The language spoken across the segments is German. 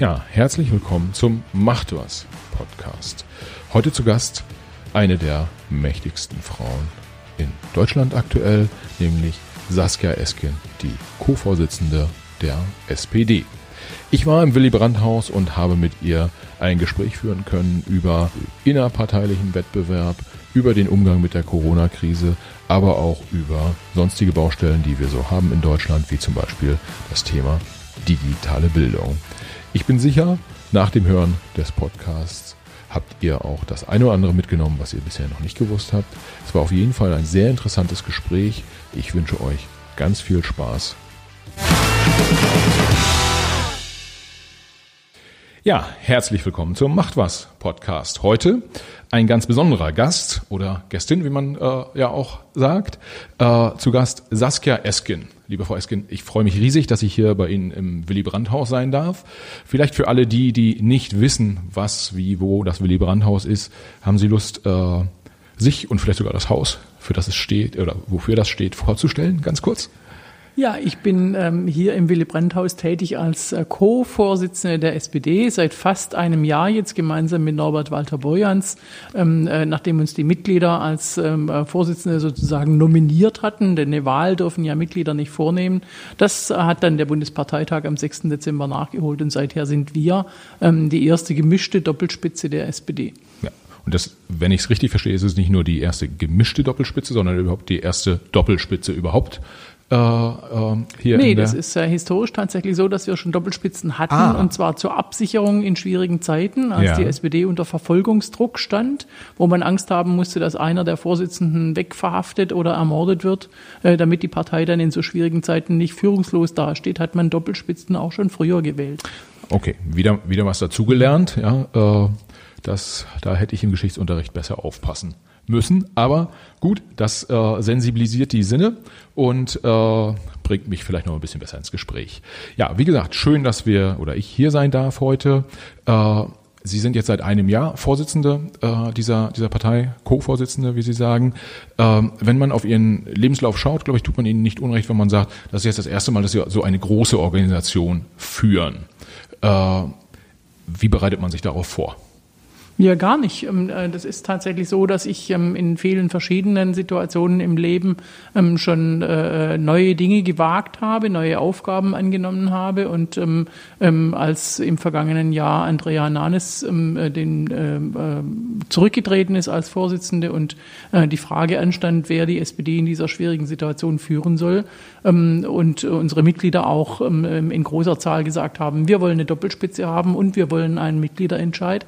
Ja, herzlich willkommen zum Macht was Podcast. Heute zu Gast eine der mächtigsten Frauen in Deutschland aktuell, nämlich Saskia Esken, die Co-Vorsitzende der SPD. Ich war im Willy Brandt Haus und habe mit ihr ein Gespräch führen können über innerparteilichen Wettbewerb, über den Umgang mit der Corona-Krise, aber auch über sonstige Baustellen, die wir so haben in Deutschland, wie zum Beispiel das Thema digitale Bildung. Ich bin sicher, nach dem Hören des Podcasts habt ihr auch das eine oder andere mitgenommen, was ihr bisher noch nicht gewusst habt. Es war auf jeden Fall ein sehr interessantes Gespräch. Ich wünsche euch ganz viel Spaß. Ja, herzlich willkommen zum Macht was Podcast. Heute ein ganz besonderer Gast oder Gästin, wie man äh, ja auch sagt. Äh, zu Gast Saskia Eskin. Liebe Frau Eskin, ich freue mich riesig, dass ich hier bei Ihnen im Willy Brandt Haus sein darf. Vielleicht für alle die, die nicht wissen, was, wie, wo das Willy Brandt Haus ist, haben Sie Lust, äh, sich und vielleicht sogar das Haus, für das es steht oder wofür das steht, vorzustellen, ganz kurz? Ja, ich bin ähm, hier im Willy Brandt-Haus tätig als äh, Co-Vorsitzende der SPD seit fast einem Jahr jetzt gemeinsam mit Norbert Walter Borjans, ähm, äh, nachdem uns die Mitglieder als ähm, äh, Vorsitzende sozusagen nominiert hatten, denn eine Wahl dürfen ja Mitglieder nicht vornehmen. Das hat dann der Bundesparteitag am 6. Dezember nachgeholt und seither sind wir ähm, die erste gemischte Doppelspitze der SPD. Ja. Und das, wenn ich es richtig verstehe, ist es nicht nur die erste gemischte Doppelspitze, sondern überhaupt die erste Doppelspitze überhaupt äh, äh, hier nee, das ist äh, historisch tatsächlich so, dass wir schon Doppelspitzen hatten ah. und zwar zur Absicherung in schwierigen Zeiten, als ja. die SPD unter Verfolgungsdruck stand, wo man Angst haben musste, dass einer der Vorsitzenden wegverhaftet oder ermordet wird, äh, damit die Partei dann in so schwierigen Zeiten nicht führungslos dasteht, hat man Doppelspitzen auch schon früher gewählt. Okay, wieder, wieder was dazugelernt, ja. Äh, das, da hätte ich im Geschichtsunterricht besser aufpassen müssen. Aber gut, das äh, sensibilisiert die Sinne und äh, bringt mich vielleicht noch ein bisschen besser ins Gespräch. Ja, wie gesagt, schön, dass wir oder ich hier sein darf heute. Äh, Sie sind jetzt seit einem Jahr Vorsitzende äh, dieser, dieser Partei, Co-Vorsitzende, wie Sie sagen. Ähm, wenn man auf Ihren Lebenslauf schaut, glaube ich, tut man Ihnen nicht unrecht, wenn man sagt, das ist jetzt das erste Mal, dass Sie so eine große Organisation führen. Äh, wie bereitet man sich darauf vor? Ja, gar nicht. Ähm, äh, das ist tatsächlich so, dass ich ähm, in vielen verschiedenen Situationen im Leben ähm, schon äh, neue Dinge gewagt habe, neue Aufgaben angenommen habe und als im vergangenen Jahr Andrea Nanes äh, den zurückgetreten ist als Vorsitzende und die Frage anstand, wer die SPD in dieser schwierigen Situation führen soll und unsere Mitglieder auch in großer Zahl gesagt haben, wir wollen eine Doppelspitze haben und wir wollen einen Mitgliederentscheid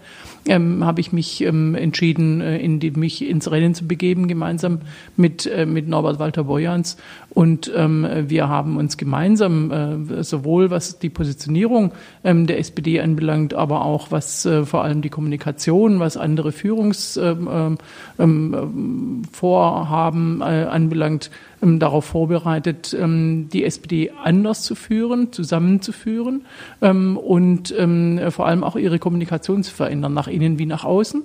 habe ich mich ähm, entschieden, äh, in die, mich ins Rennen zu begeben, gemeinsam mit, äh, mit Norbert Walter Bojans. Und ähm, wir haben uns gemeinsam, äh, sowohl was die Positionierung ähm, der SPD anbelangt, aber auch was äh, vor allem die Kommunikation, was andere Führungsvorhaben ähm, ähm, äh, anbelangt, ähm, darauf vorbereitet, ähm, die SPD anders zu führen, zusammenzuführen ähm, und ähm, vor allem auch ihre Kommunikation zu verändern, nach innen wie nach außen.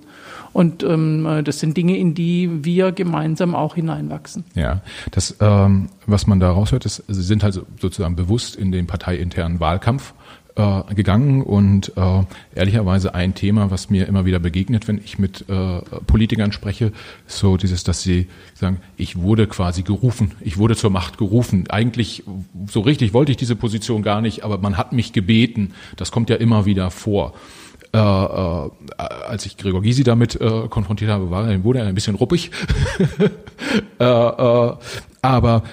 Und ähm, das sind Dinge, in die wir gemeinsam auch hineinwachsen. Ja, das, ähm, was man da raushört, ist, Sie sind halt sozusagen bewusst in den parteiinternen Wahlkampf äh, gegangen und äh, ehrlicherweise ein Thema, was mir immer wieder begegnet, wenn ich mit äh, Politikern spreche, so dieses, dass sie sagen, ich wurde quasi gerufen, ich wurde zur Macht gerufen. Eigentlich so richtig wollte ich diese Position gar nicht, aber man hat mich gebeten. Das kommt ja immer wieder vor. Äh, äh, als ich Gregor Gysi damit äh, konfrontiert habe, war, wurde er ein bisschen ruppig. äh, äh, aber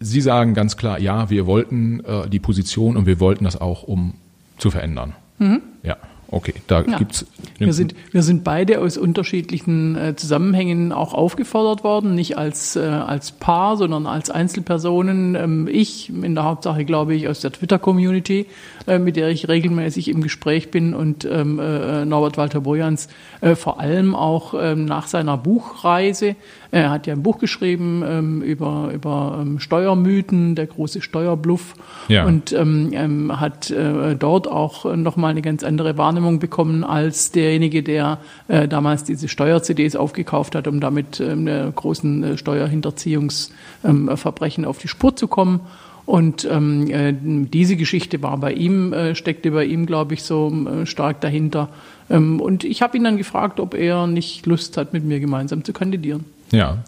Sie sagen ganz klar, ja, wir wollten äh, die Position und wir wollten das auch, um zu verändern. Mhm. Ja. Okay, da ja. gibt's. Wir sind, wir sind beide aus unterschiedlichen äh, Zusammenhängen auch aufgefordert worden, nicht als, äh, als Paar, sondern als Einzelpersonen. Ähm, ich in der Hauptsache, glaube ich, aus der Twitter-Community, äh, mit der ich regelmäßig im Gespräch bin und ähm, äh, Norbert Walter Bojans äh, vor allem auch ähm, nach seiner Buchreise. Er hat ja ein Buch geschrieben ähm, über, über ähm, Steuermythen, der große Steuerbluff ja. und ähm, ähm, hat äh, dort auch nochmal eine ganz andere Wahrnehmung bekommen als derjenige, der äh, damals diese Steuer-CDs aufgekauft hat, um damit ähm, großen äh, Steuerhinterziehungsverbrechen ähm, auf die Spur zu kommen. Und ähm, äh, diese Geschichte war bei ihm, äh, steckte bei ihm, glaube ich, so äh, stark dahinter. Ähm, und ich habe ihn dann gefragt, ob er nicht Lust hat, mit mir gemeinsam zu kandidieren. Ja,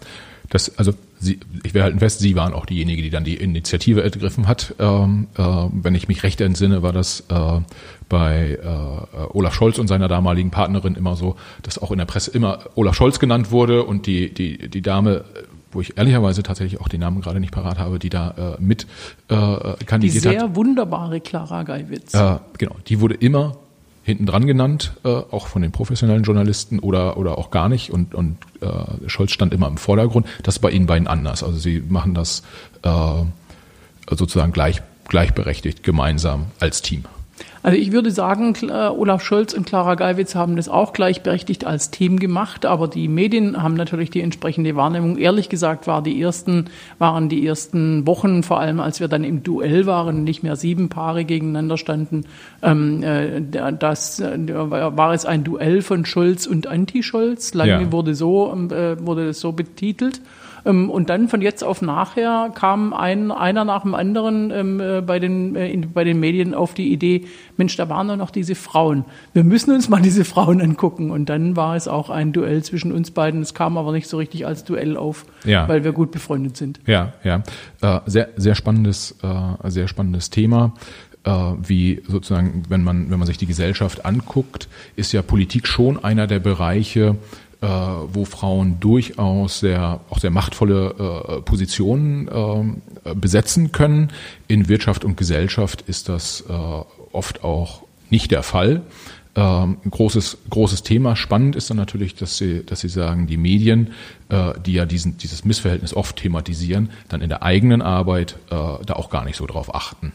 das, also Sie, ich will halten fest, Sie waren auch diejenige, die dann die Initiative ergriffen hat. Ähm, äh, wenn ich mich recht entsinne, war das äh, bei äh, Olaf Scholz und seiner damaligen Partnerin immer so, dass auch in der Presse immer Olaf Scholz genannt wurde und die, die, die Dame wo ich ehrlicherweise tatsächlich auch den Namen gerade nicht parat habe, die da äh, mit äh, kandidiert hat. Die sehr hat. wunderbare Clara Geiwitz. Äh, genau, die wurde immer hinten dran genannt, äh, auch von den professionellen Journalisten oder, oder auch gar nicht. Und, und äh, Scholz stand immer im Vordergrund. Das ist bei Ihnen beiden anders. Also Sie machen das äh, sozusagen gleich, gleichberechtigt, gemeinsam als Team. Also ich würde sagen, Olaf Scholz und Clara Geiwitz haben das auch gleichberechtigt als Team gemacht, aber die Medien haben natürlich die entsprechende Wahrnehmung. Ehrlich gesagt war die ersten, waren die ersten Wochen, vor allem als wir dann im Duell waren, nicht mehr sieben Paare gegeneinander standen, ähm, äh, das äh, war es ein Duell von Scholz und Anti-Scholz. Lange ja. wurde so, äh, wurde das so betitelt. Ähm, und dann von jetzt auf nachher kam ein, einer nach dem anderen ähm, äh, bei, den, äh, in, bei den Medien auf die Idee, Mensch, da waren doch noch diese Frauen. Wir müssen uns mal diese Frauen angucken. Und dann war es auch ein Duell zwischen uns beiden. Es kam aber nicht so richtig als Duell auf, ja. weil wir gut befreundet sind. Ja, ja. Äh, sehr, sehr spannendes, sehr spannendes Thema wie sozusagen, wenn man, wenn man sich die Gesellschaft anguckt, ist ja Politik schon einer der Bereiche, äh, wo Frauen durchaus sehr, auch sehr machtvolle äh, Positionen äh, besetzen können. In Wirtschaft und Gesellschaft ist das äh, oft auch nicht der Fall. Ähm, großes, großes Thema. Spannend ist dann natürlich, dass Sie, dass Sie sagen, die Medien, äh, die ja diesen, dieses Missverhältnis oft thematisieren, dann in der eigenen Arbeit äh, da auch gar nicht so drauf achten.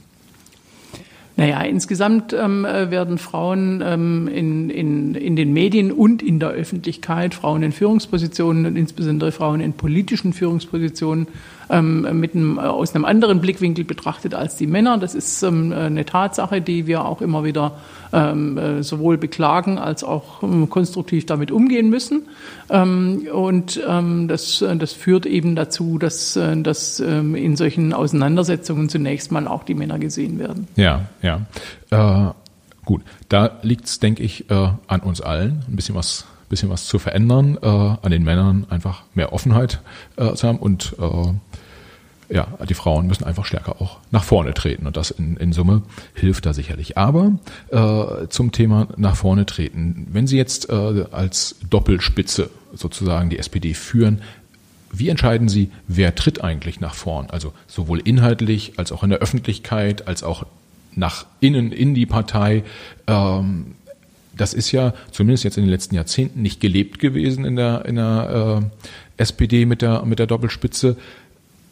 Naja, insgesamt ähm, äh, werden Frauen ähm, in, in, in den Medien und in der Öffentlichkeit, Frauen in Führungspositionen und insbesondere Frauen in politischen Führungspositionen ähm, mit einem, aus einem anderen Blickwinkel betrachtet als die Männer. Das ist ähm, eine Tatsache, die wir auch immer wieder ähm, äh, sowohl beklagen als auch ähm, konstruktiv damit umgehen müssen. Ähm, und ähm, das, das führt eben dazu, dass, äh, dass in solchen Auseinandersetzungen zunächst mal auch die Männer gesehen werden. Ja, ja. Äh, gut, da liegt es, denke ich, äh, an uns allen, ein bisschen was bisschen was zu verändern, äh, an den Männern einfach mehr Offenheit äh, zu haben und äh, ja, die Frauen müssen einfach stärker auch nach vorne treten und das in, in Summe hilft da sicherlich. Aber äh, zum Thema nach vorne treten, wenn Sie jetzt äh, als Doppelspitze sozusagen die SPD führen, wie entscheiden Sie, wer tritt eigentlich nach vorn? Also sowohl inhaltlich als auch in der Öffentlichkeit, als auch nach innen in die Partei. Ähm, das ist ja zumindest jetzt in den letzten Jahrzehnten nicht gelebt gewesen in der, in der äh, SPD mit der, mit der Doppelspitze.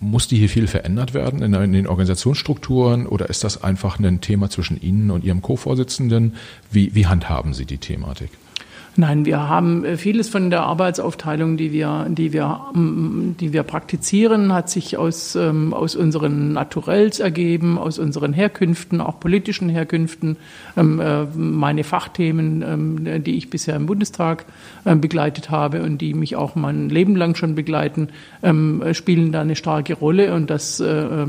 Muss die hier viel verändert werden in, in den Organisationsstrukturen oder ist das einfach ein Thema zwischen Ihnen und Ihrem Co-Vorsitzenden? Wie, wie handhaben Sie die Thematik? Nein, wir haben äh, vieles von der Arbeitsaufteilung, die wir, die wir, mm, die wir praktizieren, hat sich aus, ähm, aus unseren Naturells ergeben, aus unseren Herkünften, auch politischen Herkünften. Ähm, äh, meine Fachthemen, ähm, die ich bisher im Bundestag begleitet habe und die mich auch mein Leben lang schon begleiten, spielen da eine starke Rolle. Und dass äh,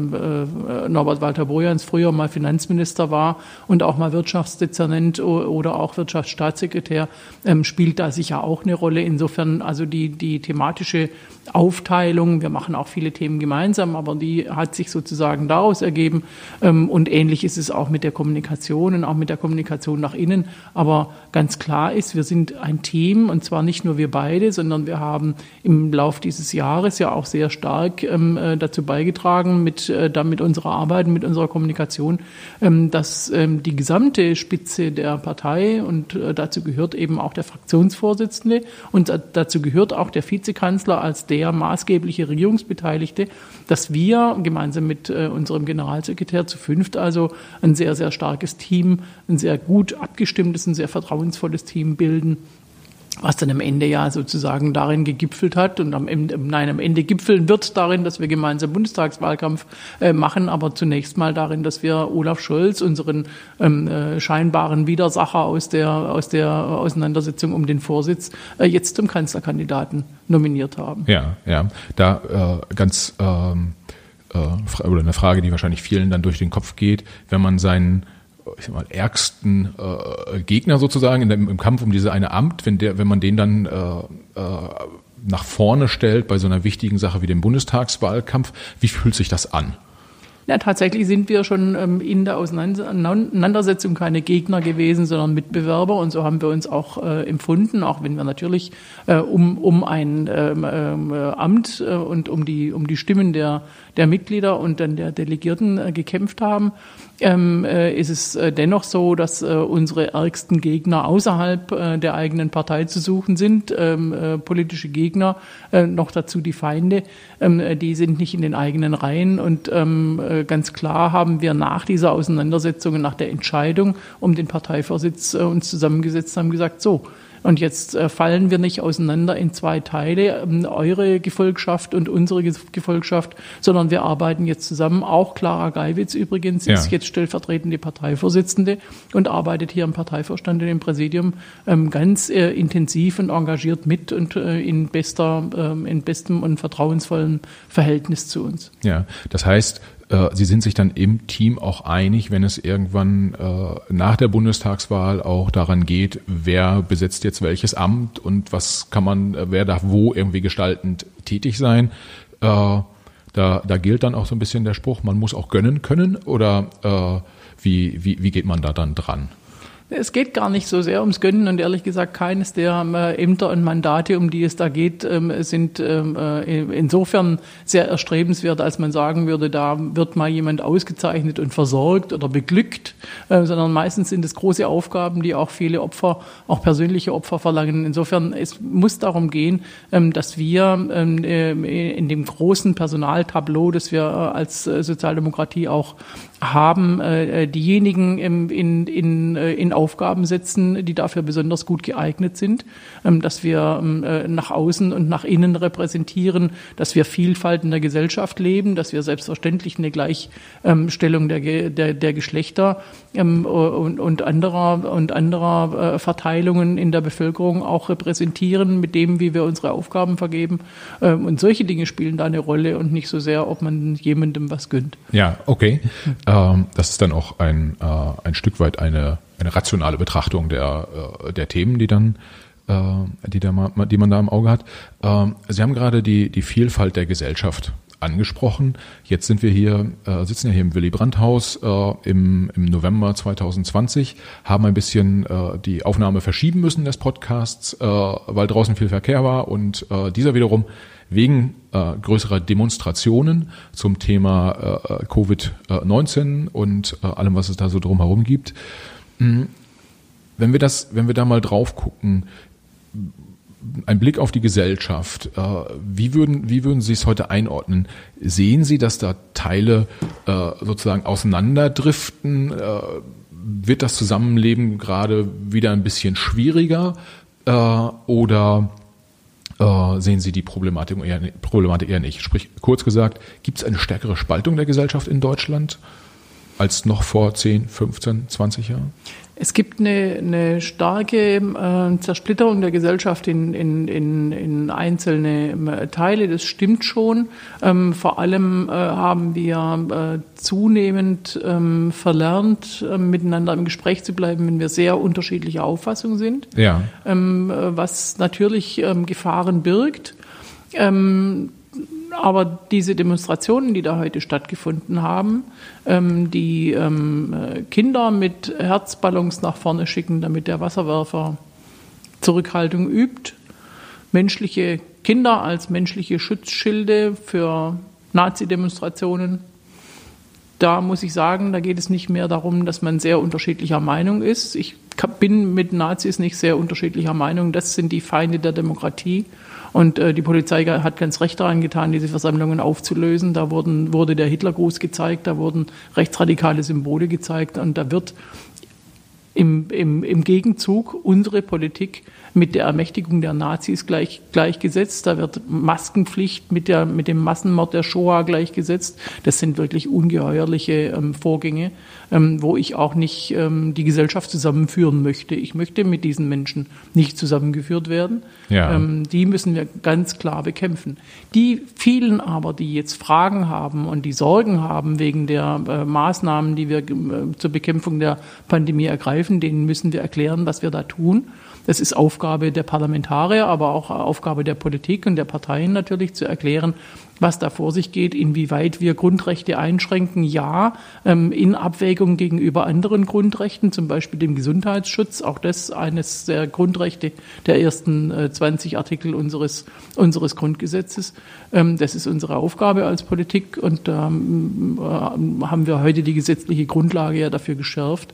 Norbert Walter Bojans früher mal Finanzminister war und auch mal Wirtschaftsdezernent oder auch Wirtschaftsstaatssekretär, ähm, spielt da sicher auch eine Rolle. Insofern also die, die thematische Aufteilung, wir machen auch viele Themen gemeinsam, aber die hat sich sozusagen daraus ergeben. Ähm, und ähnlich ist es auch mit der Kommunikation und auch mit der Kommunikation nach innen. Aber ganz klar ist, wir sind ein Team und zwar nicht nur wir beide, sondern wir haben im Lauf dieses Jahres ja auch sehr stark ähm, äh, dazu beigetragen, mit, äh, damit unserer Arbeit, mit unserer Kommunikation, ähm, dass ähm, die gesamte Spitze der Partei und äh, dazu gehört eben auch der Fraktionsvorsitzende. Und dazu gehört auch der Vizekanzler als der maßgebliche Regierungsbeteiligte, dass wir gemeinsam mit äh, unserem Generalsekretär zu fünft also ein sehr, sehr starkes Team, ein sehr gut abgestimmtes, ein sehr vertrauensvolles Team bilden was dann am Ende ja sozusagen darin gegipfelt hat und am Ende, nein, am Ende gipfeln wird darin, dass wir gemeinsam Bundestagswahlkampf äh, machen, aber zunächst mal darin, dass wir Olaf Scholz, unseren ähm, äh, scheinbaren Widersacher aus der, aus der Auseinandersetzung um den Vorsitz, äh, jetzt zum Kanzlerkandidaten nominiert haben. Ja, ja, da äh, ganz ähm äh, oder eine Frage, die wahrscheinlich vielen dann durch den Kopf geht, wenn man seinen ich sag mal, ärgsten äh, Gegner sozusagen dem, im Kampf um diese eine Amt, wenn der, wenn man den dann äh, äh, nach vorne stellt bei so einer wichtigen Sache wie dem Bundestagswahlkampf, wie fühlt sich das an? Ja, tatsächlich sind wir schon ähm, in der Auseinandersetzung keine Gegner gewesen, sondern Mitbewerber. Und so haben wir uns auch äh, empfunden, auch wenn wir natürlich äh, um, um ein ähm, ähm äh, Amt und um die, um die Stimmen der, der Mitglieder und dann der Delegierten äh, gekämpft haben ähm, äh, ist es äh, dennoch so, dass äh, unsere ärgsten Gegner außerhalb äh, der eigenen Partei zu suchen sind. Ähm, äh, politische Gegner, noch dazu die Feinde, ähm, die sind nicht in den eigenen Reihen. Und ähm, ganz klar haben wir nach dieser Auseinandersetzung, nach der Entscheidung um den Parteivorsitz uns zusammengesetzt haben gesagt, so, und jetzt äh, fallen wir nicht auseinander in zwei Teile, ähm, eure Gefolgschaft und unsere Gefolgschaft, sondern wir arbeiten jetzt zusammen. Auch Clara Geiwitz übrigens ist jetzt stellvertretende Parteivorsitzende und arbeitet hier im Parteivorstand und im Präsidium ähm, ganz äh, intensiv und engagiert mit und äh, in bester, ähm, in bestem und vertrauensvollem Verhältnis zu uns. Ja, das heißt, äh, sie sind sich dann im Team auch einig, wenn es irgendwann äh, nach der Bundestagswahl auch daran geht, wer besetzt jetzt welches Amt und was kann man, äh, wer darf wo irgendwie gestaltend tätig sein. Äh, da, da gilt dann auch so ein bisschen der Spruch, man muss auch gönnen können oder äh, wie, wie, wie geht man da dann dran? Es geht gar nicht so sehr ums Gönnen und ehrlich gesagt keines der äh, Ämter und Mandate, um die es da geht, ähm, sind ähm, äh, insofern sehr erstrebenswert, als man sagen würde, da wird mal jemand ausgezeichnet und versorgt oder beglückt, äh, sondern meistens sind es große Aufgaben, die auch viele Opfer, auch persönliche Opfer verlangen. Insofern es muss darum gehen, ähm, dass wir in dem großen Personaltableau, das wir als Sozialdemokratie auch haben, diejenigen in, in, in Aufgaben setzen, die dafür besonders gut geeignet sind, ähm, dass wir ähm, äh, nach außen und nach innen repräsentieren, dass wir Vielfalt in der Gesellschaft leben, dass wir selbstverständlich eine Gleichstellung der, der, der Geschlechter ähm, und, und anderer, und anderer äh, Verteilungen in der Bevölkerung auch repräsentieren, mit dem, wie wir unsere Aufgaben vergeben. Und solche Dinge spielen da eine Rolle und nicht so sehr, ob man jemandem was gönnt. Ja, okay. Das ist dann auch ein, äh, ein Stück weit eine eine rationale Betrachtung der, äh, der Themen, die dann äh, die, da, die man da im Auge hat. Ähm, Sie haben gerade die, die Vielfalt der Gesellschaft angesprochen. Jetzt sind wir hier, äh, sitzen ja hier im Willy Brandt Haus äh, im, im November 2020, haben ein bisschen äh, die Aufnahme verschieben müssen des Podcasts, äh, weil draußen viel Verkehr war und äh, dieser wiederum wegen äh, größerer Demonstrationen zum Thema äh, Covid-19 und äh, allem, was es da so drumherum gibt, Mhm. Wenn wir das, wenn wir da mal drauf gucken, ein Blick auf die Gesellschaft. Äh, wie würden, wie würden Sie es heute einordnen? Sehen Sie, dass da Teile äh, sozusagen auseinanderdriften? Äh, wird das Zusammenleben gerade wieder ein bisschen schwieriger? Oder sehen Sie die Problematik eher, Problematik eher nicht? Sprich, kurz gesagt, gibt es eine stärkere Spaltung der Gesellschaft in Deutschland? als noch vor 10, 15, 20 Jahren? Es gibt eine, eine starke äh, Zersplitterung der Gesellschaft in, in, in, in einzelne äh, Teile, das stimmt schon. Ähm, vor allem äh, haben wir äh, zunehmend ähm, verlernt, äh, miteinander im Gespräch zu bleiben, wenn wir sehr unterschiedlicher Auffassung sind. Ja. Ähm, äh, was natürlich ähm, Gefahren birgt. Aber diese Demonstrationen, die da heute stattgefunden haben, ähm, die ähm, äh, Kinder mit Herzballons nach vorne schicken, damit der Wasserwerfer Zurückhaltung übt, menschliche Kinder als menschliche Schutzschilde für Nazi-Demonstrationen. Da muss ich sagen, da geht es nicht mehr darum, dass man sehr unterschiedlicher Meinung ist. Ich bin mit Nazis nicht sehr unterschiedlicher Meinung. Das sind die Feinde der Demokratie. Und äh, die Polizei hat ganz recht daran getan, diese Versammlungen aufzulösen. Da wurden, wurde der Hitlergruß gezeigt, da wurden rechtsradikale Symbole gezeigt und da wird im, im, im Gegenzug unsere Politik mit der Ermächtigung der Nazis gleich, gleichgesetzt. Da wird Maskenpflicht mit, der, mit dem Massenmord der Shoah gleichgesetzt. Das sind wirklich ungeheuerliche ähm, Vorgänge, ähm, wo ich auch nicht ähm, die Gesellschaft zusammenführen möchte. Ich möchte mit diesen Menschen nicht zusammengeführt werden. Ja. Ähm, die müssen wir ganz klar bekämpfen. Die vielen aber, die jetzt Fragen haben und die Sorgen haben wegen der äh, Maßnahmen, die wir äh, zur Bekämpfung der Pandemie ergreifen, denen müssen wir erklären, was wir da tun. Das ist Aufgabe der Parlamentarier, aber auch Aufgabe der Politik und der Parteien natürlich zu erklären, was da vor sich geht, inwieweit wir Grundrechte einschränken. Ja, ähm, in Abwägung gegenüber anderen Grundrechten, zum Beispiel dem Gesundheitsschutz. Auch das eines der Grundrechte der ersten 20 äh, Artikel unseres, unseres Grundgesetzes. Ähm, das ist unsere Aufgabe als Politik und da ähm, äh, haben wir heute die gesetzliche Grundlage ja dafür geschärft.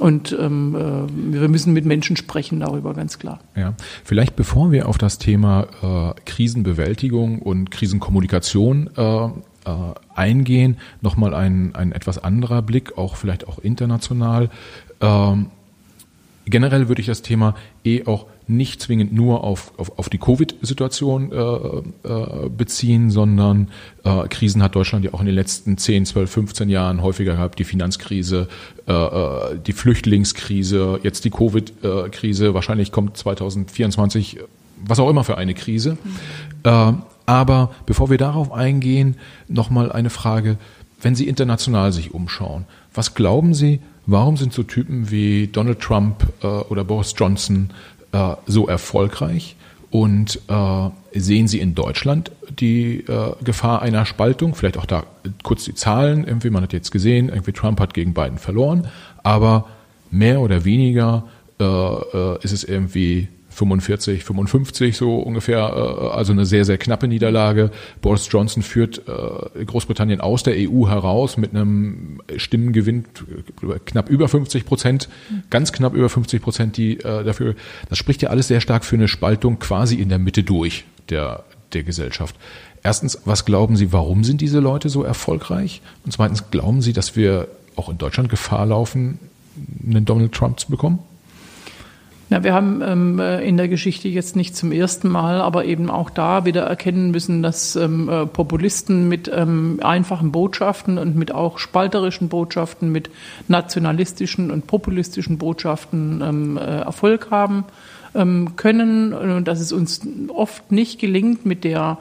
Und ähm, äh, wir müssen mit Menschen sprechen darüber, ganz klar. Ja, vielleicht bevor wir auf das Thema äh, Krisenbewältigung und Krisenkommunikation äh, äh, eingehen, nochmal ein, ein etwas anderer Blick, auch vielleicht auch international. Ähm, generell würde ich das Thema eh auch nicht zwingend nur auf, auf, auf die Covid-Situation äh, äh, beziehen, sondern äh, Krisen hat Deutschland ja auch in den letzten 10, 12, 15 Jahren häufiger gehabt. Die Finanzkrise, äh, äh, die Flüchtlingskrise, jetzt die Covid-Krise. Wahrscheinlich kommt 2024 was auch immer für eine Krise. Mhm. Aber bevor wir darauf eingehen, nochmal eine Frage. Wenn Sie international sich umschauen, was glauben Sie, warum sind so Typen wie Donald Trump äh, oder Boris Johnson äh, so erfolgreich? Und äh, sehen Sie in Deutschland die äh, Gefahr einer Spaltung? Vielleicht auch da kurz die Zahlen. Irgendwie, man hat jetzt gesehen, irgendwie Trump hat gegen Biden verloren, aber mehr oder weniger äh, äh, ist es irgendwie 45, 55 so ungefähr, äh, also eine sehr, sehr knappe Niederlage. Boris Johnson führt äh, Großbritannien aus der EU heraus mit einem Stimmengewinn knapp über 50 Prozent, ganz knapp über 50 Prozent, die äh, dafür, das spricht ja alles sehr stark für eine Spaltung quasi in der Mitte durch der, der Gesellschaft. Erstens, was glauben Sie, warum sind diese Leute so erfolgreich? Und zweitens, glauben Sie, dass wir auch in Deutschland Gefahr laufen, einen Donald Trump zu bekommen? Na, wir haben ähm, äh, in der Geschichte jetzt nicht zum ersten Mal, aber eben auch da wieder erkennen müssen, dass ähm, äh, Populisten mit ähm, einfachen Botschaften und mit auch spalterischen Botschaften, mit nationalistischen und populistischen Botschaften ähm, äh, Erfolg haben ähm, können. Und dass es uns oft nicht gelingt, mit der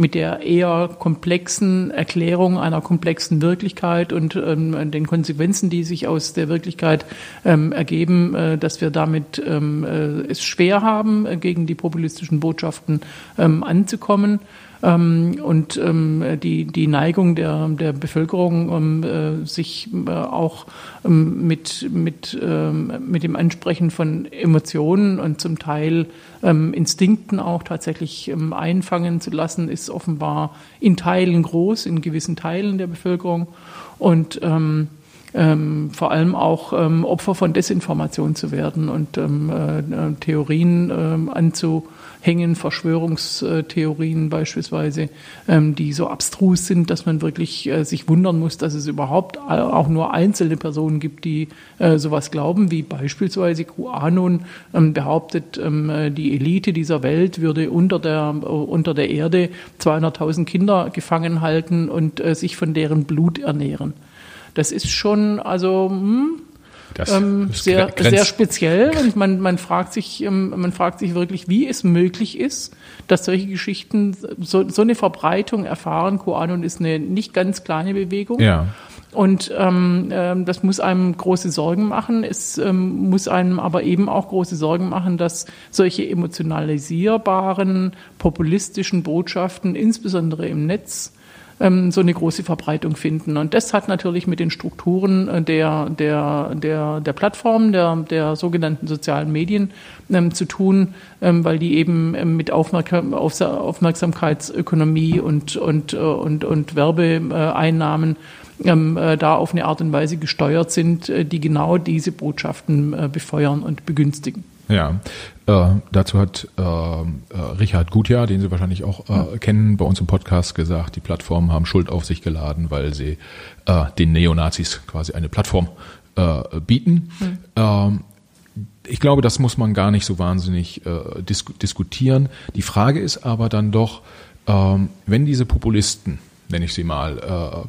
mit der eher komplexen Erklärung einer komplexen Wirklichkeit und ähm, den Konsequenzen, die sich aus der Wirklichkeit ähm, ergeben, äh, dass wir damit ähm, äh, es schwer haben, äh, gegen die populistischen Botschaften ähm, anzukommen. Ähm, und ähm, die, die Neigung der, der Bevölkerung, ähm, äh, sich äh, auch ähm, mit, mit, mit dem Ansprechen von Emotionen und zum Teil Instinkten auch tatsächlich einfangen zu lassen, ist offenbar in Teilen groß, in gewissen Teilen der Bevölkerung. Und ähm, vor allem auch ähm, Opfer von Desinformation zu werden und ähm, äh, Theorien anzu, hängen Verschwörungstheorien beispielsweise, ähm, die so abstrus sind, dass man wirklich äh, sich wundern muss, dass es überhaupt auch nur einzelne Personen gibt, die äh, sowas glauben, wie beispielsweise QAnon ähm, behauptet, ähm, die Elite dieser Welt würde unter der, äh, unter der Erde 200.000 Kinder gefangen halten und sich von deren Blut ernähren. Das ist schon, also, hm, ähm, sehr, sehr speziell und man, man fragt sich, ähm, man fragt sich wirklich, wie es möglich ist, dass solche Geschichten so, so eine Verbreitung erfahren. QAnon ist eine nicht ganz kleine Bewegung. Ja. Und ähm, ähm, das muss einem große Sorgen machen. Es ähm, muss einem aber eben auch große Sorgen machen, dass solche emotionalisierbaren, populistischen Botschaften, insbesondere im Netz, ähm, so eine große Verbreitung finden. Und das hat natürlich mit den Strukturen äh, der, der, der, der Plattformen, der, der sogenannten sozialen Medien ähm, zu tun, ähm, weil die eben ähm, mit Aufmerksam Aufmerksamkeitsökonomie und, und, äh, und, und Werbeeinnahmen ähm, äh, da auf eine Art und Weise gesteuert sind, äh, die genau diese Botschaften äh, befeuern und begünstigen. Ja, äh, dazu hat äh, äh, Richard Gutjahr, den Sie wahrscheinlich auch äh, kennen, bei uns im Podcast gesagt, die Plattformen haben Schuld auf sich geladen, weil sie äh, den Neonazis quasi eine Plattform äh, bieten. Mhm. Ähm, ich glaube, das muss man gar nicht so wahnsinnig dis diskutieren. Die Frage ist aber dann doch, ähm, wenn diese Populisten, nenne ich sie mal, äh,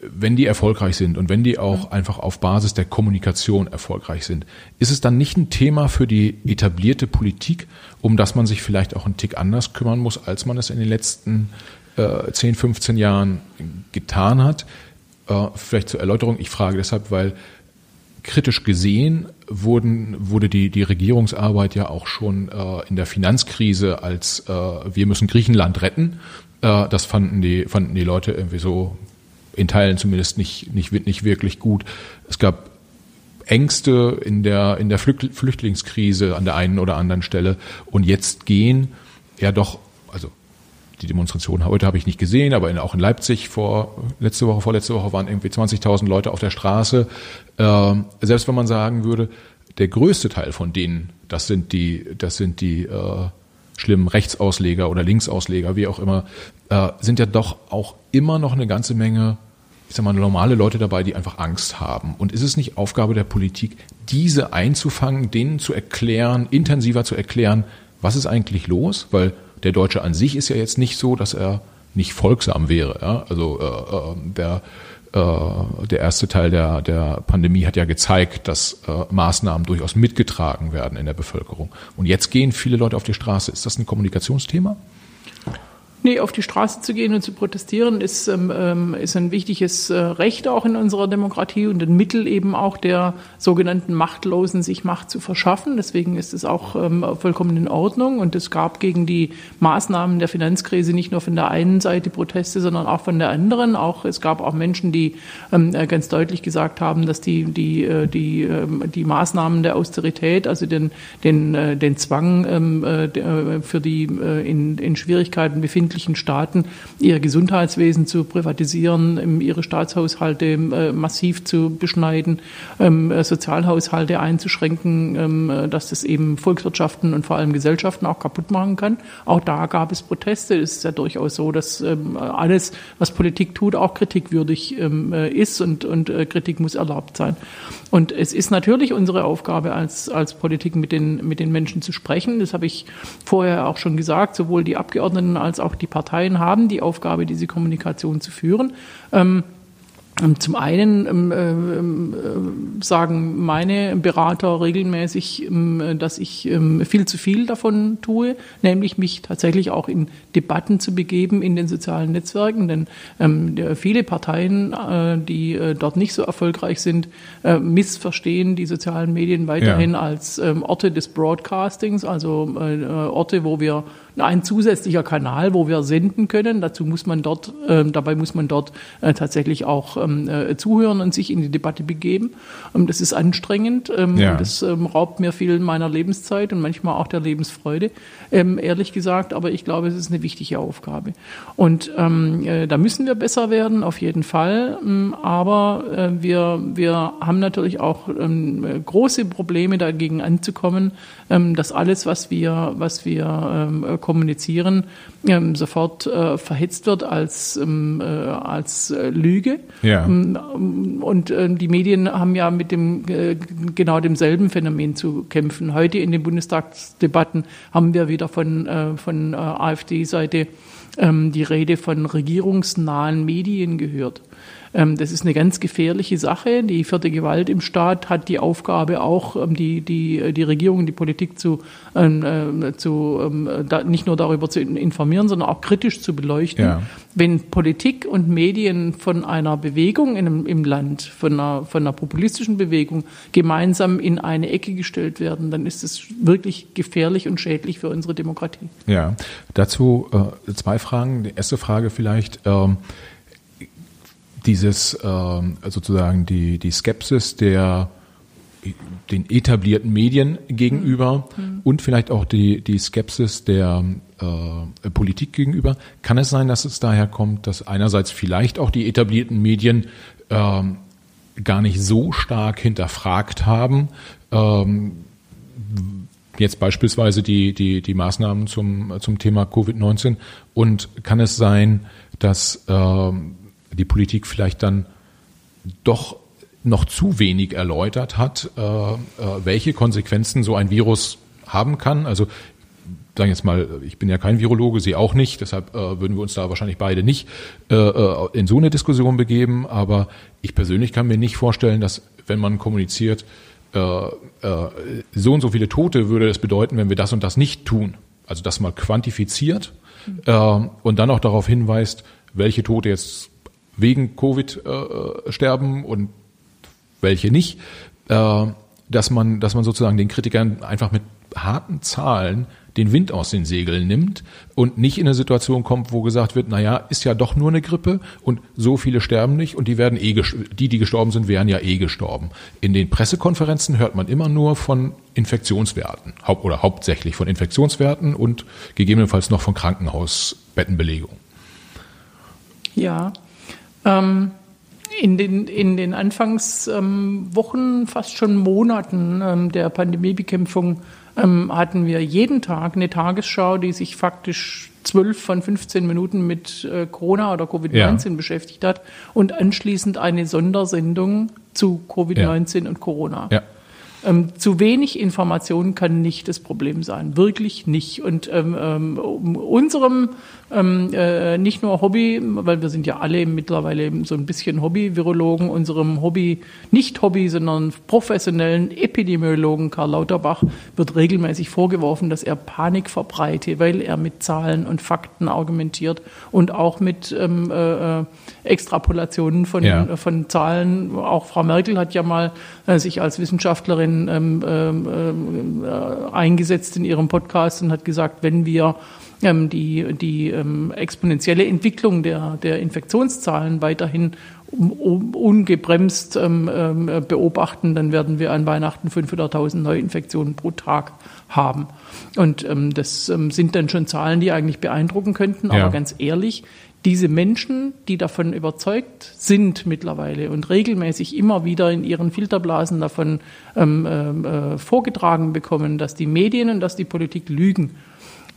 wenn die erfolgreich sind und wenn die auch einfach auf Basis der Kommunikation erfolgreich sind, ist es dann nicht ein Thema für die etablierte Politik, um das man sich vielleicht auch einen Tick anders kümmern muss, als man es in den letzten äh, 10, 15 Jahren getan hat? Äh, vielleicht zur Erläuterung, ich frage deshalb, weil kritisch gesehen wurden, wurde die, die Regierungsarbeit ja auch schon äh, in der Finanzkrise als äh, wir müssen Griechenland retten. Äh, das fanden die, fanden die Leute irgendwie so in Teilen zumindest nicht, nicht, nicht wirklich gut. Es gab Ängste in der, in der Flüchtlingskrise an der einen oder anderen Stelle. Und jetzt gehen ja doch, also die Demonstration heute habe ich nicht gesehen, aber in, auch in Leipzig vor letzte Woche, vorletzte Woche waren irgendwie 20.000 Leute auf der Straße. Ähm, selbst wenn man sagen würde, der größte Teil von denen, das sind die, das sind die äh, schlimmen Rechtsausleger oder Linksausleger, wie auch immer, äh, sind ja doch auch immer noch eine ganze Menge ich sag mal, normale Leute dabei, die einfach Angst haben. Und ist es nicht Aufgabe der Politik, diese einzufangen, denen zu erklären, intensiver zu erklären, was ist eigentlich los? Weil der Deutsche an sich ist ja jetzt nicht so, dass er nicht folgsam wäre. Ja? Also äh, äh der, äh, der erste Teil der, der Pandemie hat ja gezeigt, dass äh, Maßnahmen durchaus mitgetragen werden in der Bevölkerung. Und jetzt gehen viele Leute auf die Straße. Ist das ein Kommunikationsthema? Nee, auf die Straße zu gehen und zu protestieren ist, ähm, ähm, ist ein wichtiges äh, Recht auch in unserer Demokratie und ein Mittel eben auch der sogenannten Machtlosen, sich Macht zu verschaffen. Deswegen ist es auch ähm, vollkommen in Ordnung. Und es gab gegen die Maßnahmen der Finanzkrise nicht nur von der einen Seite Proteste, sondern auch von der anderen. Auch es gab auch Menschen, die ähm, äh, ganz deutlich gesagt haben, dass die die äh, die ähm, die Maßnahmen der Austerität, also den den den Zwang ähm, äh, für die in in Schwierigkeiten befinden befindlichen Staaten ihr Gesundheitswesen zu privatisieren, ihre Staatshaushalte äh, massiv zu beschneiden, ähm, äh, Sozialhaushalte einzuschränken, ähm, äh, dass das eben Volkswirtschaften und vor allem Gesellschaften auch kaputt machen kann. Auch da gab es Proteste. Es ist ja durchaus so, dass ähm, alles, was Politik tut, auch kritikwürdig ist und, und Kritik muss erlaubt sein. Und es ist natürlich unsere Aufgabe als, als Politik mit den, mit den Menschen zu sprechen. Das habe ich vorher auch schon gesagt. Sowohl die Abgeordneten als auch die Parteien haben die Aufgabe, diese Kommunikation zu führen. Ähm, ähm, zum einen ähm, äh, sagen meine Berater regelmäßig, ähm, dass ich ähm, viel zu viel davon tue, nämlich mich tatsächlich auch in Debatten zu begeben in den sozialen Netzwerken, denn ähm, viele Parteien, äh, die äh, dort nicht so erfolgreich sind, äh, missverstehen die sozialen Medien weiterhin ja. als ähm, Orte des Broadcastings, also äh, Orte, wo wir ein zusätzlicher Kanal, wo wir senden können. Dazu muss man dort, äh, dabei muss man dort äh, tatsächlich auch ähm, äh, zuhören und sich in die Debatte begeben. Ähm, das ist anstrengend. Ähm, ja. Das ähm, raubt mir viel meiner Lebenszeit und manchmal auch der Lebensfreude, ähm, ehrlich gesagt. Aber ich glaube, es ist eine wichtige Aufgabe. Und ähm, äh, da müssen wir besser werden, auf jeden Fall. aber äh, wir, wir haben natürlich auch große Probleme dagegen anzukommen, dass alles, was wir, was wir kommunizieren, ähm, sofort äh, verhetzt wird als, ähm, äh, als äh, Lüge. Ja. Ähm, und äh, die Medien haben ja mit dem äh, genau demselben Phänomen zu kämpfen. Heute in den Bundestagsdebatten haben wir wieder von, äh, von AfD-Seite ähm, die Rede von regierungsnahen Medien gehört. Ähm, das ist eine ganz gefährliche Sache. Die vierte Gewalt im Staat hat die Aufgabe auch, ähm, die, die, die Regierung, die Politik zu, ähm, äh, zu nicht nur darüber zu informieren, sondern auch kritisch zu beleuchten. Ja. Wenn Politik und Medien von einer Bewegung in, im Land, von einer, von einer populistischen Bewegung gemeinsam in eine Ecke gestellt werden, dann ist es wirklich gefährlich und schädlich für unsere Demokratie. Ja, dazu äh, zwei Fragen. Die erste Frage vielleicht. Ähm dieses äh, sozusagen die, die Skepsis der den etablierten Medien gegenüber mhm. und vielleicht auch die, die Skepsis der äh, Politik gegenüber. Kann es sein, dass es daher kommt, dass einerseits vielleicht auch die etablierten Medien äh, gar nicht so stark hinterfragt haben, ähm, jetzt beispielsweise die, die, die Maßnahmen zum, zum Thema Covid-19 und kann es sein, dass ähm, die Politik vielleicht dann doch noch zu wenig erläutert hat, äh, äh, welche Konsequenzen so ein Virus haben kann. Also sagen jetzt mal, ich bin ja kein Virologe, Sie auch nicht, deshalb äh, würden wir uns da wahrscheinlich beide nicht äh, äh, in so eine Diskussion begeben. Aber ich persönlich kann mir nicht vorstellen, dass wenn man kommuniziert, äh, äh, so und so viele Tote würde das bedeuten, wenn wir das und das nicht tun. Also das mal quantifiziert äh, und dann auch darauf hinweist, welche Tote jetzt wegen Covid äh, sterben und welche nicht, äh, dass man, dass man sozusagen den Kritikern einfach mit harten Zahlen den Wind aus den Segeln nimmt und nicht in eine Situation kommt, wo gesagt wird, naja, ist ja doch nur eine Grippe und so viele sterben nicht und die werden eh, die, die gestorben sind, wären ja eh gestorben. In den Pressekonferenzen hört man immer nur von Infektionswerten haupt, oder hauptsächlich von Infektionswerten und gegebenenfalls noch von Krankenhausbettenbelegung. Ja, ähm, in den, in den Anfangswochen, ähm, fast schon Monaten ähm, der Pandemiebekämpfung ähm, hatten wir jeden Tag eine Tagesschau, die sich faktisch zwölf von 15 Minuten mit äh, Corona oder Covid-19 ja. beschäftigt hat und anschließend eine Sondersendung zu Covid-19 ja. und Corona. Ja. Ähm, zu wenig Informationen kann nicht das Problem sein, wirklich nicht. Und ähm, ähm, unserem ähm, äh, nicht nur Hobby, weil wir sind ja alle mittlerweile so ein bisschen Hobby-Virologen, unserem Hobby, nicht Hobby, sondern professionellen Epidemiologen Karl Lauterbach wird regelmäßig vorgeworfen, dass er Panik verbreite, weil er mit Zahlen und Fakten argumentiert und auch mit ähm, äh, Extrapolationen von, ja. von Zahlen. Auch Frau Merkel hat ja mal äh, sich als Wissenschaftlerin ähm, ähm äh, eingesetzt in ihrem Podcast und hat gesagt, wenn wir die, die ähm, exponentielle Entwicklung der, der Infektionszahlen weiterhin um, ungebremst ähm, ähm, beobachten, dann werden wir an Weihnachten 500.000 Neuinfektionen pro Tag haben. Und ähm, das ähm, sind dann schon Zahlen, die eigentlich beeindrucken könnten. Aber ja. ganz ehrlich, diese Menschen, die davon überzeugt sind mittlerweile und regelmäßig immer wieder in ihren Filterblasen davon ähm, äh, vorgetragen bekommen, dass die Medien und dass die Politik lügen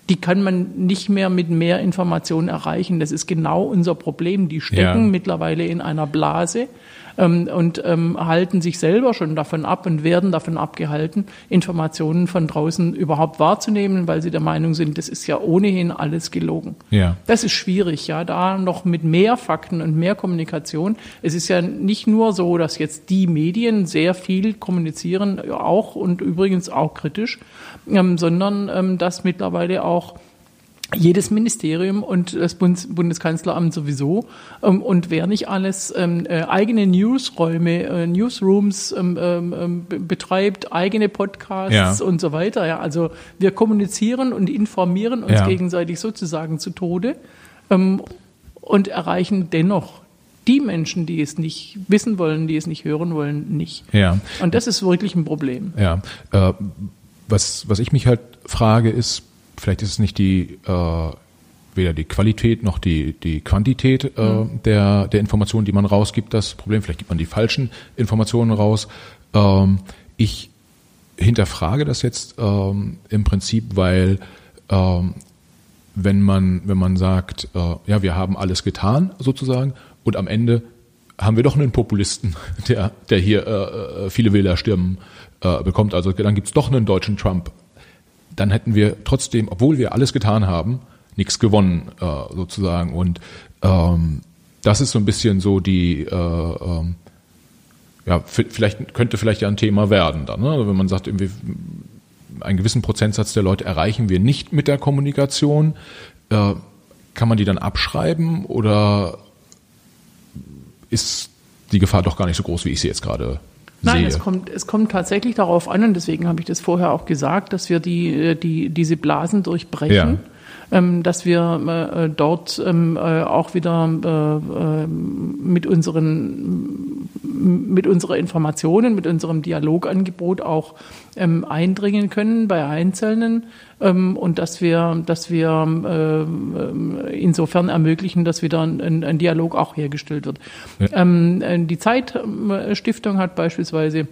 die kann man nicht mehr mit mehr Informationen erreichen. Das ist genau unser Problem. Die stecken ja. mittlerweile in einer Blase ähm, und ähm, halten sich selber schon davon ab und werden davon abgehalten, Informationen von draußen überhaupt wahrzunehmen, weil sie der Meinung sind, das ist ja ohnehin alles gelogen. Ja. Das ist schwierig, ja, da noch mit mehr Fakten und mehr Kommunikation. Es ist ja nicht nur so, dass jetzt die Medien sehr viel kommunizieren, auch und übrigens auch kritisch, ähm, sondern ähm, dass mittlerweile auch jedes Ministerium und das Bundeskanzleramt sowieso ähm, und wer nicht alles ähm, äh, eigene Newsräume, äh, Newsrooms ähm, betreibt, eigene Podcasts ja. und so weiter. Ja, also wir kommunizieren und informieren uns ja. gegenseitig sozusagen zu Tode und erreichen dennoch die Menschen, die es nicht wissen wollen, die es nicht hören wollen, nicht. Ja. Und das ist wirklich ein Problem. Ja. Äh, was, was ich mich halt frage, ist, vielleicht ist es nicht die äh, weder die Qualität noch die, die Quantität äh, mhm. der, der Informationen, die man rausgibt, das Problem. Vielleicht gibt man die falschen Informationen raus. Ähm, ich hinterfrage das jetzt ähm, im Prinzip, weil ähm, wenn man, wenn man sagt, äh, ja, wir haben alles getan, sozusagen, und am Ende haben wir doch einen Populisten, der, der hier äh, äh viele Wählerstimmen äh, bekommt. Also dann gibt's doch einen deutschen Trump dann hätten wir trotzdem, obwohl wir alles getan haben, nichts gewonnen äh, sozusagen. Und ähm, das ist so ein bisschen so die, äh, ähm, ja, vielleicht könnte vielleicht ja ein Thema werden dann, ne? Also wenn man sagt, irgendwie einen gewissen Prozentsatz der Leute erreichen wir nicht mit der Kommunikation, äh, kann man die dann abschreiben oder ist die Gefahr doch gar nicht so groß, wie ich sie jetzt gerade Nein, es kommt, es kommt tatsächlich darauf an, und deswegen habe ich das vorher auch gesagt, dass wir die, äh, die, diese Blasen durchbrechen. Ja. Ähm, dass wir äh, dort ähm, äh, auch wieder äh, mit unseren mit unserer Informationen, mit unserem Dialogangebot auch ähm, eindringen können bei Einzelnen und dass wir, dass wir insofern ermöglichen, dass wieder ein, ein Dialog auch hergestellt wird. Ja. die Zeitstiftung hat beispielsweise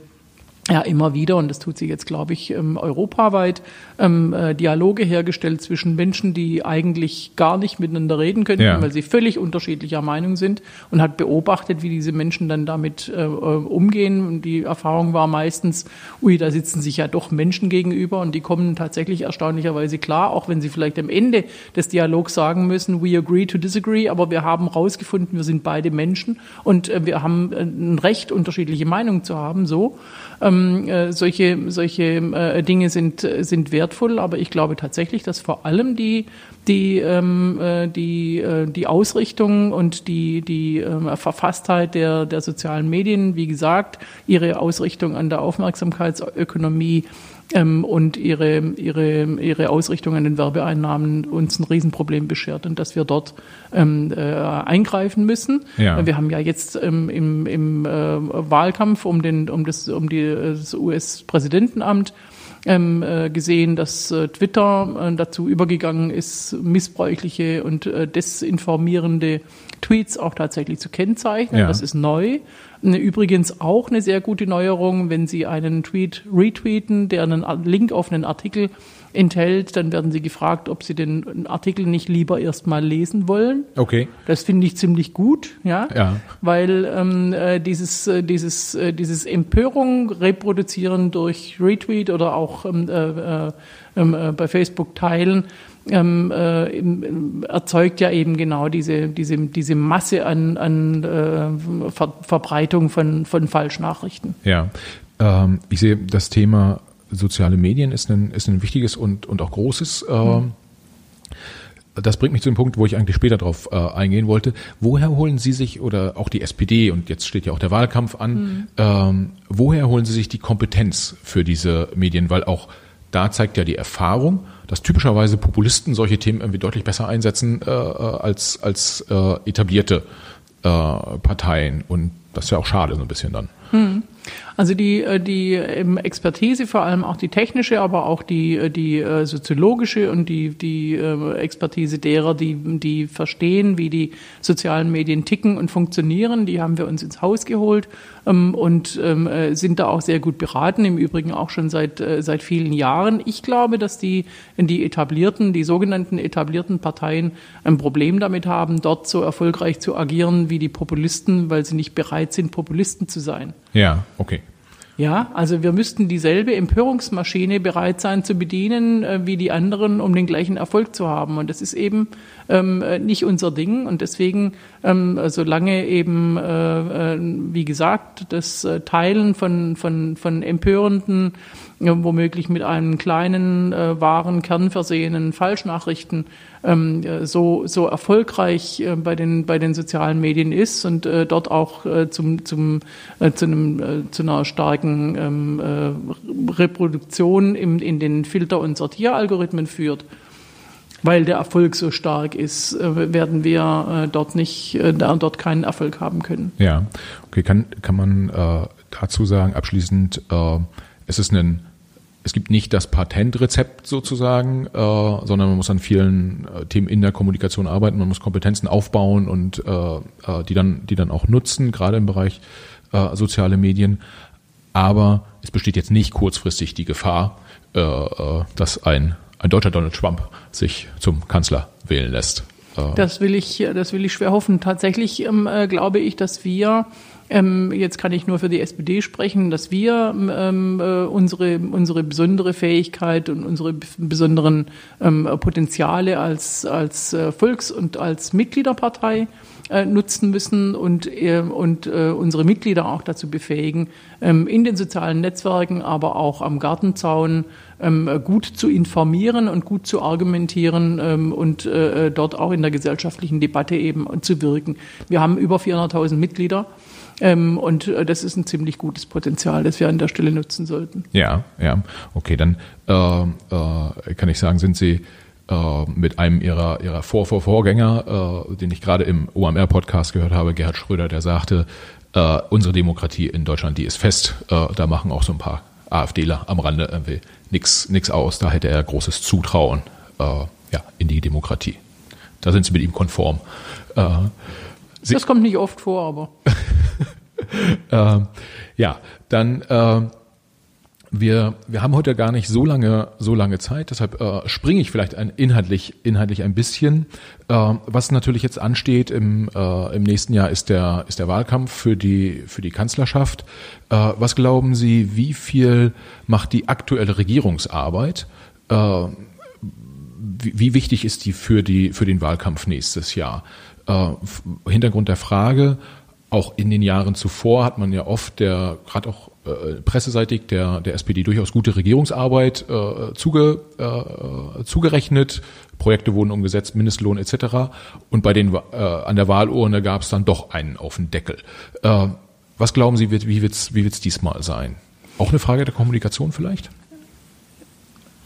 ja immer wieder, und das tut sie jetzt, glaube ich, ähm, europaweit, ähm, äh, Dialoge hergestellt zwischen Menschen, die eigentlich gar nicht miteinander reden könnten, Ja. weil sie völlig unterschiedlicher Meinung sind und hat beobachtet, wie diese Menschen dann damit äh, äh, umgehen. Und die Erfahrung war meistens, ui, da sitzen sich ja doch Menschen gegenüber und die kommen tatsächlich erstaunlicherweise klar, auch wenn sie vielleicht am Ende des Dialogs sagen müssen, we agree to disagree, aber wir haben rausgefunden, wir sind beide Menschen und äh, wir haben äh, ein Recht, unterschiedliche Meinungen zu haben, so. Ähm, äh, solche solche äh, Dinge sind, äh, sind wertvoll, aber ich glaube tatsächlich, dass vor allem die, die, ähm, äh, die, äh, die Ausrichtung und die, die ähm, Verfasstheit der, der sozialen Medien, wie gesagt, ihre Ausrichtung an der Aufmerksamkeitsökonomie ähm, und ihre, ihre, ihre Ausrichtung an den Werbeeinnahmen uns ein Riesenproblem beschert und dass wir dort ähm, äh, eingreifen müssen. Ja. Wir haben ja jetzt ähm, im, im äh, Wahlkampf um, den, um das, um die, das US-Präsidentenamt ähm, äh, gesehen, dass äh, Twitter äh, dazu übergegangen ist, missbräuchliche und äh, desinformierende Tweets auch tatsächlich zu kennzeichnen. Ja. Das ist neu. Ne, Übrigens auch eine sehr gute Neuerung, wenn Sie einen Tweet retweeten, der einen Link auf einen Artikel enthält, dann werden Sie gefragt, ob Sie den Artikel nicht lieber erstmal lesen wollen. Okay. Das finde ich ziemlich gut, ja, Ja. weil ähm, äh, dieses äh, dieses äh, dieses Empörung reproduzieren durch Retweet oder auch ähm, äh, äh, ähm, äh, bei Facebook teilen ähm, äh, erzeugt ja eben genau diese diese diese Masse an an äh, Ver Verbreitung von von Falschnachrichten. Ja, ähm, ich sehe, das Thema soziale Medien ist ein, ist ein wichtiges und, und auch großes. Ähm, Das bringt mich zu dem Punkt, wo ich eigentlich später drauf äh, eingehen wollte. Woher holen Sie sich, oder auch die SPD, und jetzt steht ja auch der Wahlkampf an, ähm, woher holen Sie sich die Kompetenz für diese Medien? Weil auch da zeigt ja die Erfahrung, dass typischerweise Populisten solche Themen irgendwie deutlich besser einsetzen äh, äh, als, als äh, etablierte äh, Parteien. Und das ist ja auch schade so ein bisschen dann. Also die, äh, die ähm, Expertise, vor allem auch die technische, aber auch die, äh, die äh, soziologische und die, die äh, Expertise derer, die, die verstehen, wie die sozialen Medien ticken und funktionieren, die haben wir uns ins Haus geholt ähm, und ähm, äh, sind da auch sehr gut beraten, im Übrigen auch schon seit, äh, seit vielen Jahren. Ich glaube, dass die, die etablierten, die sogenannten etablierten Parteien ein Problem damit haben, dort so erfolgreich zu agieren wie die Populisten, weil sie nicht bereit sind, Populisten zu sein. Ja, okay. Ja, also wir müssten dieselbe Empörungsmaschine bereit sein zu bedienen äh, wie die anderen, um den gleichen Erfolg zu haben. Und das ist eben ähm, äh, nicht unser Ding. Und deswegen, ähm, solange eben, äh, äh, wie gesagt, das Teilen von, von, von empörenden, womöglich mit einem kleinen, äh, wahren Kern versehenen Falschnachrichten ähm, äh, so, so erfolgreich äh, bei, den, bei den sozialen Medien ist und äh, dort auch äh, zum, zum, äh, zu, einem, äh, zu einer starken ähm, äh, Reproduktion im, in den Filter- und Sortieralgorithmen führt. Weil der Erfolg so stark ist, äh, werden wir äh, dort nicht, dort keinen Erfolg haben können. Ja, okay, kann, kann man äh, dazu sagen, abschließend, äh, es ist ein, es gibt nicht das Patentrezept sozusagen, äh, sondern man muss an vielen äh, Themen in der Kommunikation arbeiten, man muss Kompetenzen aufbauen und äh, äh, die dann, die dann auch nutzen, gerade im Bereich äh, soziale Medien. Aber es besteht jetzt nicht kurzfristig die Gefahr, äh, dass ein, ein deutscher Donald Trump sich zum Kanzler wählen lässt. Das will ich, das will ich schwer hoffen. Tatsächlich ähm, äh, glaube ich, dass wir ähm, jetzt kann ich nur für die SPD sprechen, dass wir ähm, äh, unsere, unsere besondere Fähigkeit und unsere besonderen ähm, Potenziale als, als äh, Volks- und als Mitgliederpartei äh, nutzen müssen und, äh, und äh, unsere Mitglieder auch dazu befähigen, ähm, in den sozialen Netzwerken, aber auch am Gartenzaun ähm, gut zu informieren und gut zu argumentieren ähm, und äh, dort auch in der gesellschaftlichen Debatte eben zu wirken. Wir haben über 400.000 Mitglieder. Ähm, und äh, das ist ein ziemlich gutes Potenzial, das wir an der Stelle nutzen sollten. Ja, ja. Okay, dann äh, äh, kann ich sagen, sind Sie äh, mit einem Ihrer, Ihrer Vor -Vor Vorgänger, äh, den ich gerade im OMR-Podcast gehört habe, Gerhard Schröder, der sagte, unsere Demokratie in Deutschland, die ist fest. Da machen auch so ein paar AfDler am Rande irgendwie nix, nix aus. Da hätte er großes Zutrauen ja, in die Demokratie. Da sind Sie mit ihm konform. Sie- das kommt nicht oft vor, aber äh, ja, dann äh, wir, wir haben heute gar nicht so lange, so lange Zeit, deshalb äh, springe ich vielleicht ein, inhaltlich, inhaltlich ein bisschen. Äh, was natürlich jetzt ansteht im, äh, im nächsten Jahr ist der, ist der Wahlkampf für die, für die Kanzlerschaft. Äh, was glauben Sie, wie viel macht die aktuelle Regierungsarbeit? Äh, wie, wie wichtig ist die für, die für den Wahlkampf nächstes Jahr? Äh, Hintergrund der Frage, auch in den Jahren zuvor hat man ja oft der, gerade auch äh, presseseitig der, der SPD durchaus gute Regierungsarbeit äh, zuge, äh, zugerechnet. Projekte wurden umgesetzt, Mindestlohn etc. Und bei den äh, an der Wahlurne gab es dann doch einen auf den Deckel. Äh, was glauben Sie, wird, wie wird's wie wird's diesmal sein? Auch eine Frage der Kommunikation vielleicht?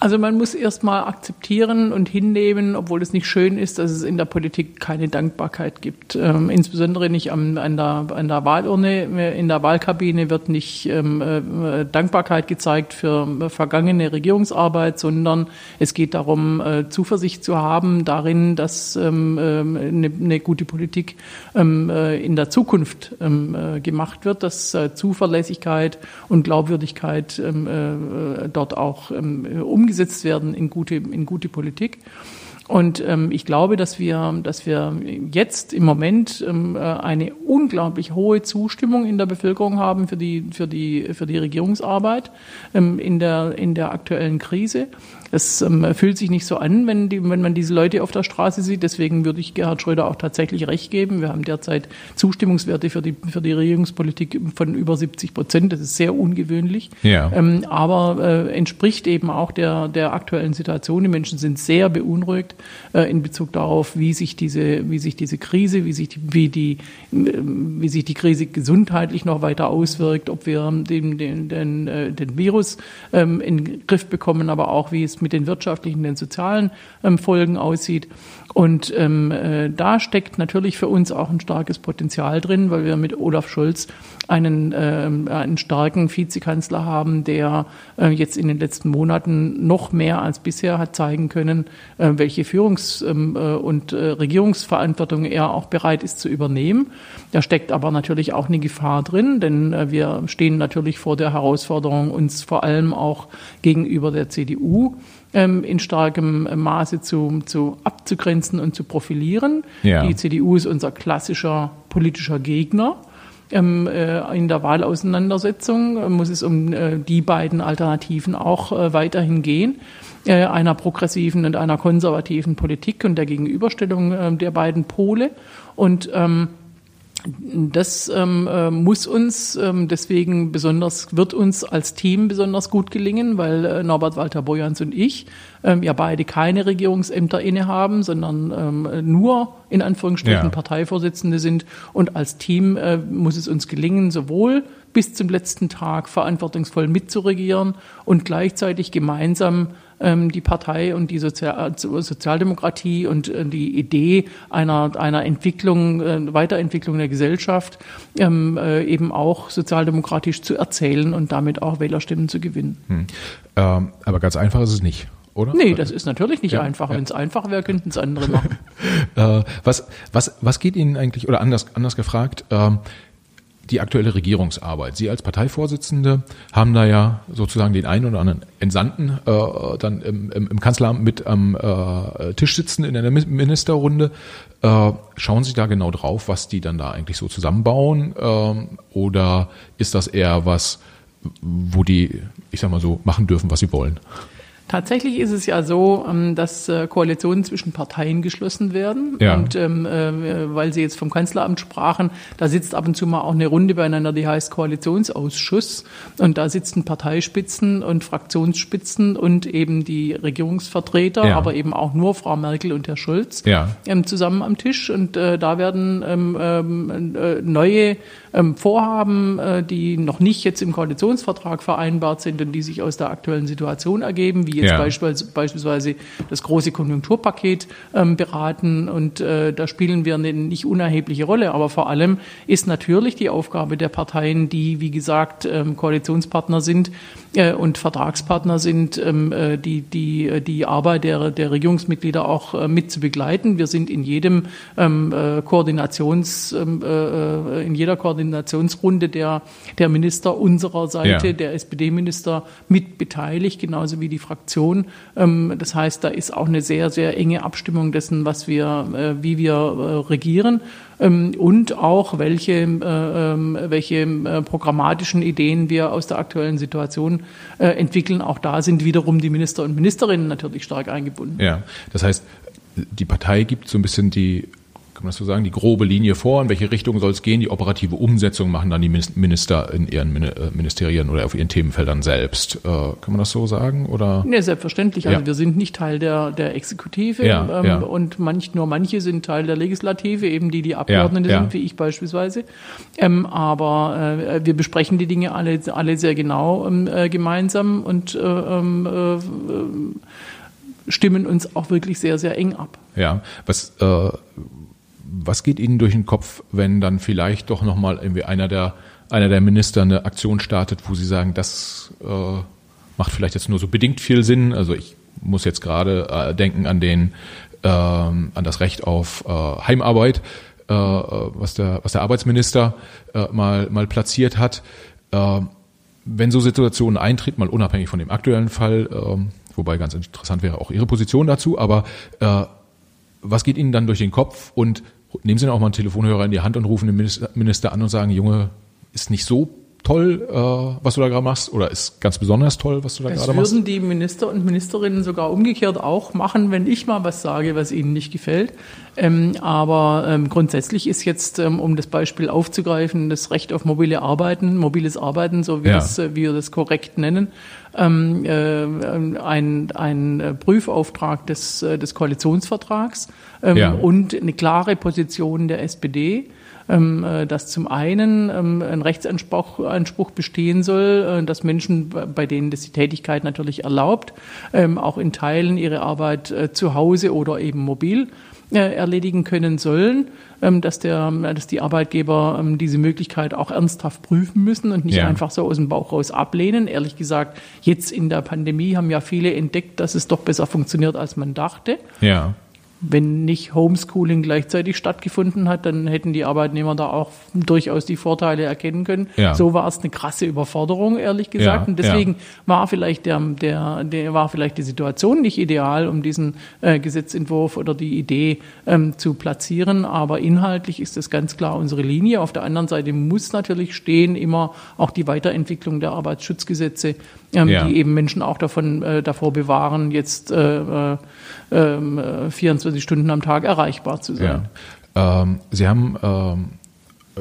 Also man muss erstmal akzeptieren und hinnehmen, obwohl es nicht schön ist, dass es in der Politik keine Dankbarkeit gibt. Ähm, insbesondere nicht am, an, der, an der Wahlurne. In der Wahlkabine wird nicht ähm, äh, Dankbarkeit gezeigt für vergangene Regierungsarbeit, sondern es geht darum, äh, Zuversicht zu haben darin, dass ähm, äh, eine, eine, gute Politik ähm, äh, in der Zukunft ähm, äh, gemacht wird, dass äh, Zuverlässigkeit und Glaubwürdigkeit ähm, dort auch umgesetzt umgesetzt werden in gute, in gute Politik. Und ähm, ich glaube, dass wir, dass wir jetzt im Moment ähm, äh, eine unglaublich hohe Zustimmung in der Bevölkerung haben für die, für die, für die Regierungsarbeit ähm, in, der, in der aktuellen Krise. Es ähm, fühlt sich nicht so an, wenn, die, wenn man diese Leute auf der Straße sieht. Deswegen würde ich Gerhard Schröder auch tatsächlich recht geben. Wir haben derzeit Zustimmungswerte für die, für die Regierungspolitik von über 70 Prozent. Das ist sehr ungewöhnlich. Ja. Ähm, aber äh, entspricht eben auch der, der aktuellen Situation. Die Menschen sind sehr beunruhigt äh, in Bezug darauf, wie sich diese, wie sich diese Krise, wie sich die, wie die, wie sich die Krise gesundheitlich noch weiter auswirkt, ob wir den, den, den, äh, den Virus ähm, in den Griff bekommen, aber auch wie es mit den wirtschaftlichen, den sozialen ähm, Folgen aussieht. Und ähm, äh, da steckt natürlich für uns auch ein starkes Potenzial drin, weil wir mit Olaf Scholz einen, äh, einen starken Vizekanzler haben, der äh, jetzt in den letzten Monaten noch mehr als bisher hat zeigen können, äh, welche Führungs- ähm, äh, und äh, Regierungsverantwortung er auch bereit ist zu übernehmen. Da steckt aber natürlich auch eine Gefahr drin, denn äh, wir stehen natürlich vor der Herausforderung, uns vor allem auch gegenüber der CDU in starkem Maße zu, zu abzugrenzen und zu profilieren. Ja. Die CDU ist unser klassischer politischer Gegner. Ähm, äh, in der Wahlauseinandersetzung äh, muss es um äh, die beiden Alternativen auch äh, weiterhin gehen äh, einer progressiven und einer konservativen Politik und der Gegenüberstellung äh, der beiden Pole. Und ähm, das ähm, äh, muss uns ähm, deswegen besonders, wird uns als Team besonders gut gelingen, weil äh, Norbert Walter Bojans und ich ähm, ja beide keine Regierungsämter innehaben, sondern ähm, nur in Anführungsstrichen ja. Parteivorsitzende sind. Und als Team äh, muss es uns gelingen, sowohl bis zum letzten Tag verantwortungsvoll mitzuregieren und gleichzeitig gemeinsam die Partei und die Sozial äh, Sozialdemokratie und äh, die Idee einer, einer Entwicklung, äh, Weiterentwicklung der Gesellschaft ähm, äh, eben auch sozialdemokratisch zu erzählen und damit auch Wählerstimmen zu gewinnen. Hm. Ähm, aber ganz einfach ist es nicht oder? Nee, das ist natürlich nicht ja, einfach. Ja. Wenn es einfach wäre, könnten es andere machen. äh, was, was, was geht Ihnen eigentlich, oder anders, anders gefragt, ähm, die aktuelle Regierungsarbeit. Sie als Parteivorsitzende haben da ja sozusagen den einen oder anderen Entsandten äh, dann im, im, im, Kanzleramt mit am äh, Tisch sitzen in einer Ministerrunde. Äh, schauen Sie da genau drauf, was die dann da eigentlich so zusammenbauen? Äh, oder ist das eher was, wo die, ich sag mal so, machen dürfen, was sie wollen? Tatsächlich ist es ja so, ähm, dass äh, Koalitionen zwischen Parteien geschlossen werden. Ja. Und ähm, äh, weil Sie jetzt vom Kanzleramt sprachen, da sitzt ab und zu mal auch eine Runde beieinander, die heißt Koalitionsausschuss. Und da sitzen Parteispitzen und Fraktionsspitzen und eben die Regierungsvertreter, ja. aber eben auch nur Frau Merkel und Herr Schulz ja. ähm, zusammen am Tisch. Und äh, da werden ähm, ähm äh, neue ähm, Vorhaben, äh, die noch nicht jetzt im Koalitionsvertrag vereinbart sind und die sich aus der aktuellen Situation ergeben, wie jetzt ja. beispielsweise das große Konjunkturpaket ähm, beraten und äh, da spielen wir eine nicht unerhebliche Rolle. Aber vor allem ist natürlich die Aufgabe der Parteien, die, wie gesagt, ähm, Koalitionspartner sind äh, und Vertragspartner sind, ähm, äh, die, die, äh, die Arbeit der, der Regierungsmitglieder auch äh, mit zu begleiten. Wir sind in jedem ähm, äh, Koordinations, ähm, äh, in jeder Koordinationsrunde der, der Minister unserer Seite, ja. der SPD-Minister mit beteiligt, genauso wie die Fraktion. Ähm, das heißt, da ist auch eine sehr, sehr enge Abstimmung dessen, was wir, wie wir regieren ähm, und auch welche, äh, ähm, welche äh, programmatischen Ideen wir aus der aktuellen Situation äh, entwickeln. Auch da sind wiederum die Minister und Ministerinnen natürlich stark eingebunden. Ja, das heißt, die Partei gibt so ein bisschen die kann man das so sagen, die grobe Linie vor, in welche Richtung soll es gehen. Die operative Umsetzung machen dann die Minister in ihren äh, Ministerien oder auf ihren Themenfeldern selbst. Äh, kann man das so sagen? Oder? Nee, selbstverständlich. Also ja. wir sind nicht Teil der, der Exekutive ja, ähm, ja. und manch, nur manche sind Teil der Legislative, eben die, die Abgeordnete sind, wie ich beispielsweise. Ähm, aber äh, wir besprechen die Dinge alle, alle sehr genau ähm, äh, gemeinsam und äh, ähm, äh, stimmen uns auch wirklich sehr, sehr eng ab. Ja, was was geht Ihnen durch den Kopf, wenn dann vielleicht doch nochmal irgendwie einer der, einer der Minister eine Aktion startet, wo Sie sagen, das äh, macht vielleicht jetzt nur so bedingt viel Sinn? Also ich muss jetzt gerade äh, denken an den, äh, an das Recht auf äh, Heimarbeit, äh, was der, was der Arbeitsminister äh, mal, mal platziert hat. Äh, wenn so Situationen eintreten, mal unabhängig von dem aktuellen Fall, äh, wobei ganz interessant wäre auch Ihre Position dazu, aber was geht Ihnen dann durch den Kopf und nehmen Sie auch mal einen Telefonhörer in die Hand und rufen den Minister an und sagen, Junge, ist nicht so toll, äh, was du da gerade machst, oder ist ganz besonders toll, was du da gerade machst? Das würden die Minister und Ministerinnen sogar umgekehrt auch machen, wenn ich mal was sage, was ihnen nicht gefällt. Ähm, aber ähm, grundsätzlich ist jetzt, ähm, um das Beispiel aufzugreifen, das Recht auf mobile Arbeiten, mobiles Arbeiten, so wie, ja. das, äh, wie wir das korrekt nennen, ähm, äh, ein, ein Prüfauftrag des, äh, des Koalitionsvertrags ähm, ja. und eine klare Position der SPD äh, dass zum einen ähm, ein Rechtsanspruch Anspruch bestehen soll, äh, dass Menschen, bei denen das die Tätigkeit natürlich erlaubt, ähm, auch in Teilen ihre Arbeit äh, zu Hause oder eben mobil erledigen können sollen, dass, der, dass die Arbeitgeber diese Möglichkeit auch ernsthaft prüfen müssen und nicht ja. einfach so aus dem Bauch raus ablehnen. Ehrlich gesagt, jetzt in der Pandemie haben ja viele entdeckt, dass es doch besser funktioniert, als man dachte. Ja wenn nicht Homeschooling gleichzeitig stattgefunden hat, dann hätten die Arbeitnehmer da auch durchaus die Vorteile erkennen können. Ja. So war es eine krasse Überforderung, ehrlich gesagt. Ja, und deswegen ja. war vielleicht der, der, der war vielleicht die Situation nicht ideal, um diesen äh, Gesetzentwurf oder die Idee ähm, zu platzieren. Aber inhaltlich ist das ganz klar unsere Linie. Auf der anderen Seite muss natürlich stehen immer auch die Weiterentwicklung der Arbeitsschutzgesetze, ähm, die eben Menschen auch davon äh, davor bewahren, jetzt äh, äh, 24 ähm, Stunden am Tag erreichbar zu sein. Ja. Ähm, Sie haben ähm,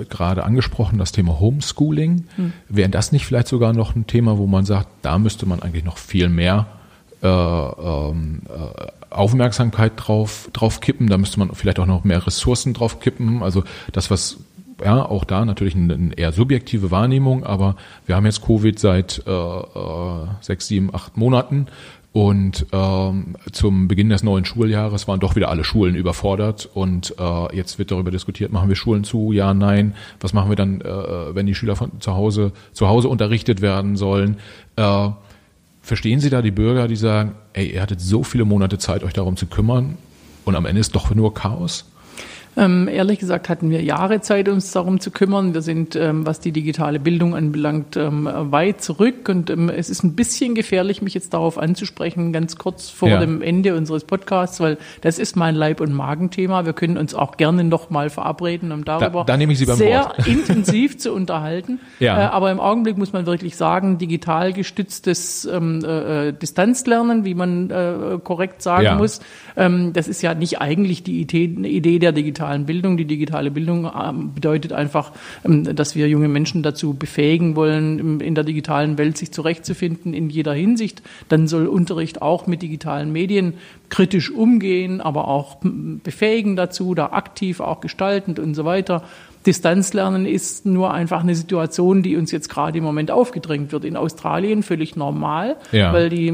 gerade angesprochen das Thema Homeschooling. Hm. Wäre das nicht vielleicht sogar noch ein Thema, wo man sagt, da müsste man eigentlich noch viel mehr äh, ähm, äh, Aufmerksamkeit drauf, drauf kippen, da müsste man vielleicht auch noch mehr Ressourcen drauf kippen. Also das, was ja, auch da natürlich eine, eine eher subjektive Wahrnehmung, aber wir haben jetzt Covid seit äh, äh, sechs, sieben, acht Monaten und ähm, zum Beginn des neuen Schuljahres waren doch wieder alle Schulen überfordert und äh, jetzt wird darüber diskutiert, machen wir Schulen zu, ja, nein, was machen wir dann, äh, wenn die Schüler von zu Hause zu Hause unterrichtet werden sollen? Äh, verstehen Sie da die Bürger, die sagen, ey, ihr hattet so viele Monate Zeit, euch darum zu kümmern und am Ende ist doch nur Chaos? Ähm, ehrlich gesagt hatten wir Jahre Zeit, uns darum zu kümmern. Wir sind, ähm, was die digitale Bildung anbelangt, ähm, weit zurück. Und ähm, es ist ein bisschen gefährlich, mich jetzt darauf anzusprechen, ganz kurz vor ja. dem Ende unseres Podcasts, weil das ist mein Leib- und Magenthema. Wir können uns auch gerne nochmal verabreden, um darüber da, da sehr intensiv zu unterhalten. Ja. Äh, aber im Augenblick muss man wirklich sagen, digital gestütztes ähm, äh, äh Distanzlernen, wie man äh, korrekt sagen ja. muss, ähm, das ist ja nicht eigentlich die Idee, Idee der digitalen digitalen Bildung. Die digitale Bildung ähm, bedeutet einfach, ähm, dass wir junge Menschen dazu befähigen wollen, in der digitalen Welt sich zurechtzufinden in jeder Hinsicht. Dann soll Unterricht auch mit digitalen Medien kritisch umgehen, aber auch befähigen dazu, da aktiv auch gestaltend und so weiter Distanzlernen ist nur einfach eine Situation, die uns jetzt gerade im Moment aufgedrängt wird. In Australien völlig normal, ja. weil die äh,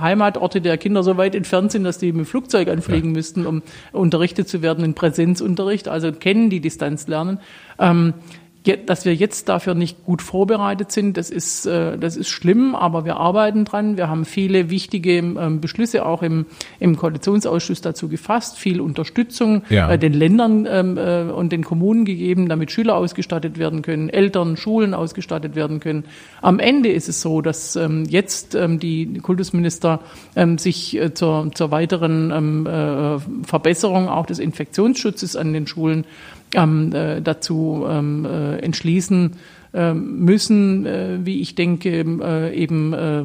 Heimatorte der Kinder so weit entfernt sind, dass die mit dem Flugzeug anfliegen ja. müssten, um unterrichtet zu werden in Präsenzunterricht. Also kennen die Distanzlernen. Ähm, dass wir jetzt dafür nicht gut vorbereitet sind, das ist, äh, das ist schlimm, aber wir arbeiten dran. Wir haben viele wichtige ähm, Beschlüsse auch im, im Koalitionsausschuss dazu gefasst, viel Unterstützung ja. den Ländern ähm, äh, und den Kommunen gegeben, damit Schüler ausgestattet werden können, Eltern, Schulen ausgestattet werden können. Am Ende ist es so, dass ähm, jetzt die Kultusminister sich äh, zur, zur weiteren Verbesserung auch des Infektionsschutzes an den Schulen ähm, äh, dazu ähm, äh, entschließen, ähm, müssen, äh, wie ich denke, äh, eben äh,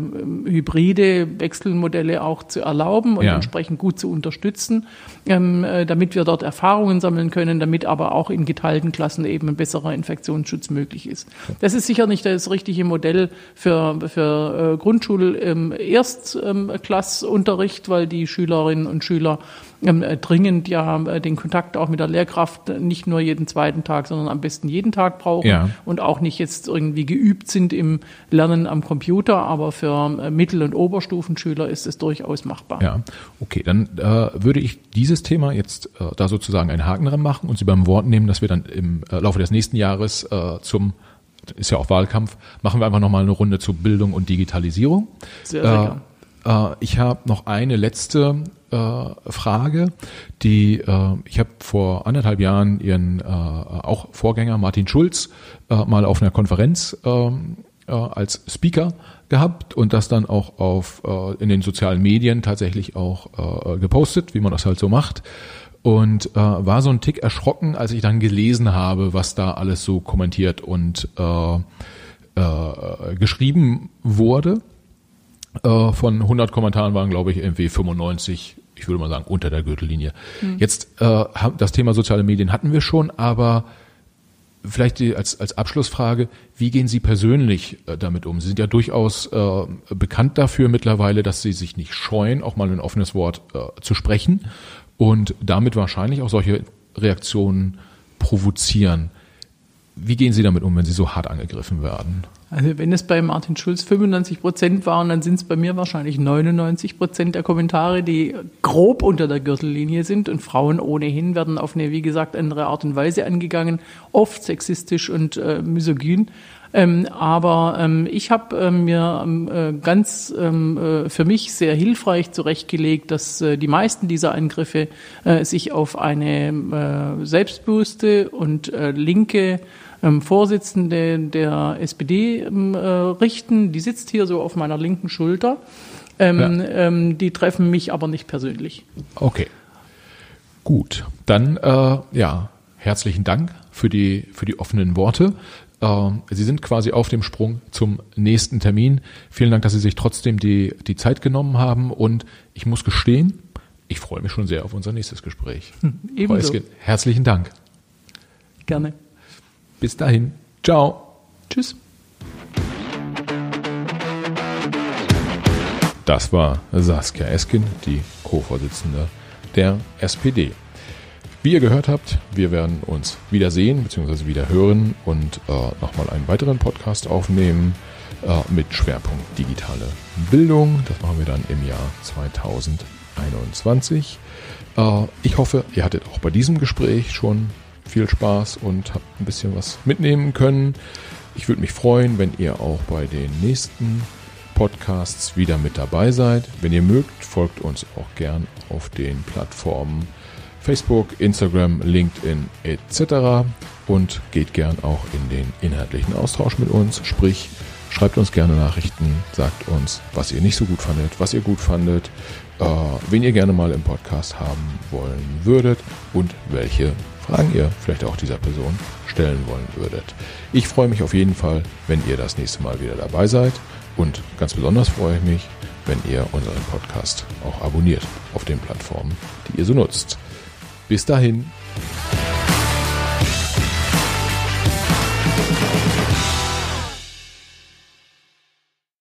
hybride Wechselmodelle auch zu erlauben und ja. entsprechend gut zu unterstützen, ähm, damit wir dort Erfahrungen sammeln können, damit aber auch in geteilten Klassen eben ein besserer Infektionsschutz möglich ist. Das ist sicher nicht das richtige Modell für, für Grundschul-Erstklassunterricht, weil die Schülerinnen und Schüler ähm, dringend ja den Kontakt auch mit der Lehrkraft nicht nur jeden zweiten Tag, sondern am besten jeden Tag brauchen ja. und auch nicht jetzt irgendwie geübt sind im Lernen am Computer, aber für äh, Mittel- und Oberstufenschüler ist es durchaus machbar. Ja, okay, dann äh, würde ich dieses Thema jetzt äh, da sozusagen einen Haken dran machen und Sie beim Wort nehmen, dass wir dann im äh, Laufe des nächsten Jahres äh, zum ist ja auch Wahlkampf, machen wir einfach nochmal eine Runde zu Bildung und Digitalisierung. Sehr, sehr äh, gern. Äh, ich habe noch eine letzte äh, Frage, die ich habe vor anderthalb Jahren ihren auch Vorgänger Martin Schulz mal auf einer Konferenz äh, als Speaker gehabt und das dann auch auf äh, in den sozialen Medien tatsächlich auch äh, gepostet, wie man das halt so macht und äh, war so ein Tick erschrocken, als ich dann gelesen habe, was da alles so kommentiert und äh, äh, geschrieben wurde. Äh, von 100 Kommentaren waren, glaube ich, irgendwie 95 ich würde mal sagen, unter der Gürtellinie. Mhm. Jetzt äh, das Thema soziale Medien hatten wir schon, aber vielleicht die, als, als Abschlussfrage, wie gehen Sie persönlich äh, damit um? Sie sind ja durchaus äh, bekannt dafür mittlerweile, dass Sie sich nicht scheuen, auch mal ein offenes Wort äh, zu sprechen und damit wahrscheinlich auch solche Reaktionen provozieren. Wie gehen Sie damit um, wenn Sie so hart angegriffen werden? Also wenn es bei Martin Schulz 95 Prozent waren, dann sind es bei mir wahrscheinlich 99 Prozent der Kommentare, die grob unter der Gürtellinie sind. Und Frauen ohnehin werden auf eine, wie gesagt, andere Art und Weise angegangen, oft sexistisch und äh, misogyn. Ähm, aber ähm, ich habe äh, mir ähm, äh, ganz ähm, äh, für mich sehr hilfreich zurechtgelegt, dass äh, die meisten dieser Angriffe äh, sich auf eine äh, selbstbewusste und linke ähm, Vorsitzende der SPD ähm, äh, richten. Die sitzt hier so auf meiner linken Schulter. Ähm, ja. ähm, die treffen mich aber nicht persönlich. Okay. Gut. Dann, äh, ja, herzlichen Dank für die, für die offenen Worte. Äh, Sie sind quasi auf dem Sprung zum nächsten Termin. Vielen Dank, dass Sie sich trotzdem die, die Zeit genommen haben. Und ich muss gestehen, ich freue mich schon sehr auf unser nächstes Gespräch. Hm, ebenso. Herzlichen Dank. Gerne. Bis dahin. Ciao. Tschüss. Das war Saskia Eskin, die Co-Vorsitzende der SPD. Wie ihr gehört habt, wir werden uns wiedersehen bzw. wieder hören und äh, nochmal einen weiteren Podcast aufnehmen äh, mit Schwerpunkt digitale Bildung. Das machen wir dann im Jahr 2021. Äh, ich hoffe, ihr hattet auch bei diesem Gespräch schon viel Spaß und habt ein bisschen was mitnehmen können. Ich würde mich freuen, wenn ihr auch bei den nächsten Podcasts wieder mit dabei seid. Wenn ihr mögt, folgt uns auch gern auf den Plattformen Facebook, Instagram, LinkedIn etc. und geht gern auch in den inhaltlichen Austausch mit uns. Sprich, schreibt uns gerne Nachrichten, sagt uns, was ihr nicht so gut fandet, was ihr gut fandet, äh, wen ihr gerne mal im Podcast haben wollen würdet und welche Fragen ihr vielleicht auch dieser Person stellen wollen würdet. Ich freue mich auf jeden Fall, wenn ihr das nächste Mal wieder dabei seid und ganz besonders freue ich mich, wenn ihr unseren Podcast auch abonniert auf den Plattformen, die ihr so nutzt. Bis dahin.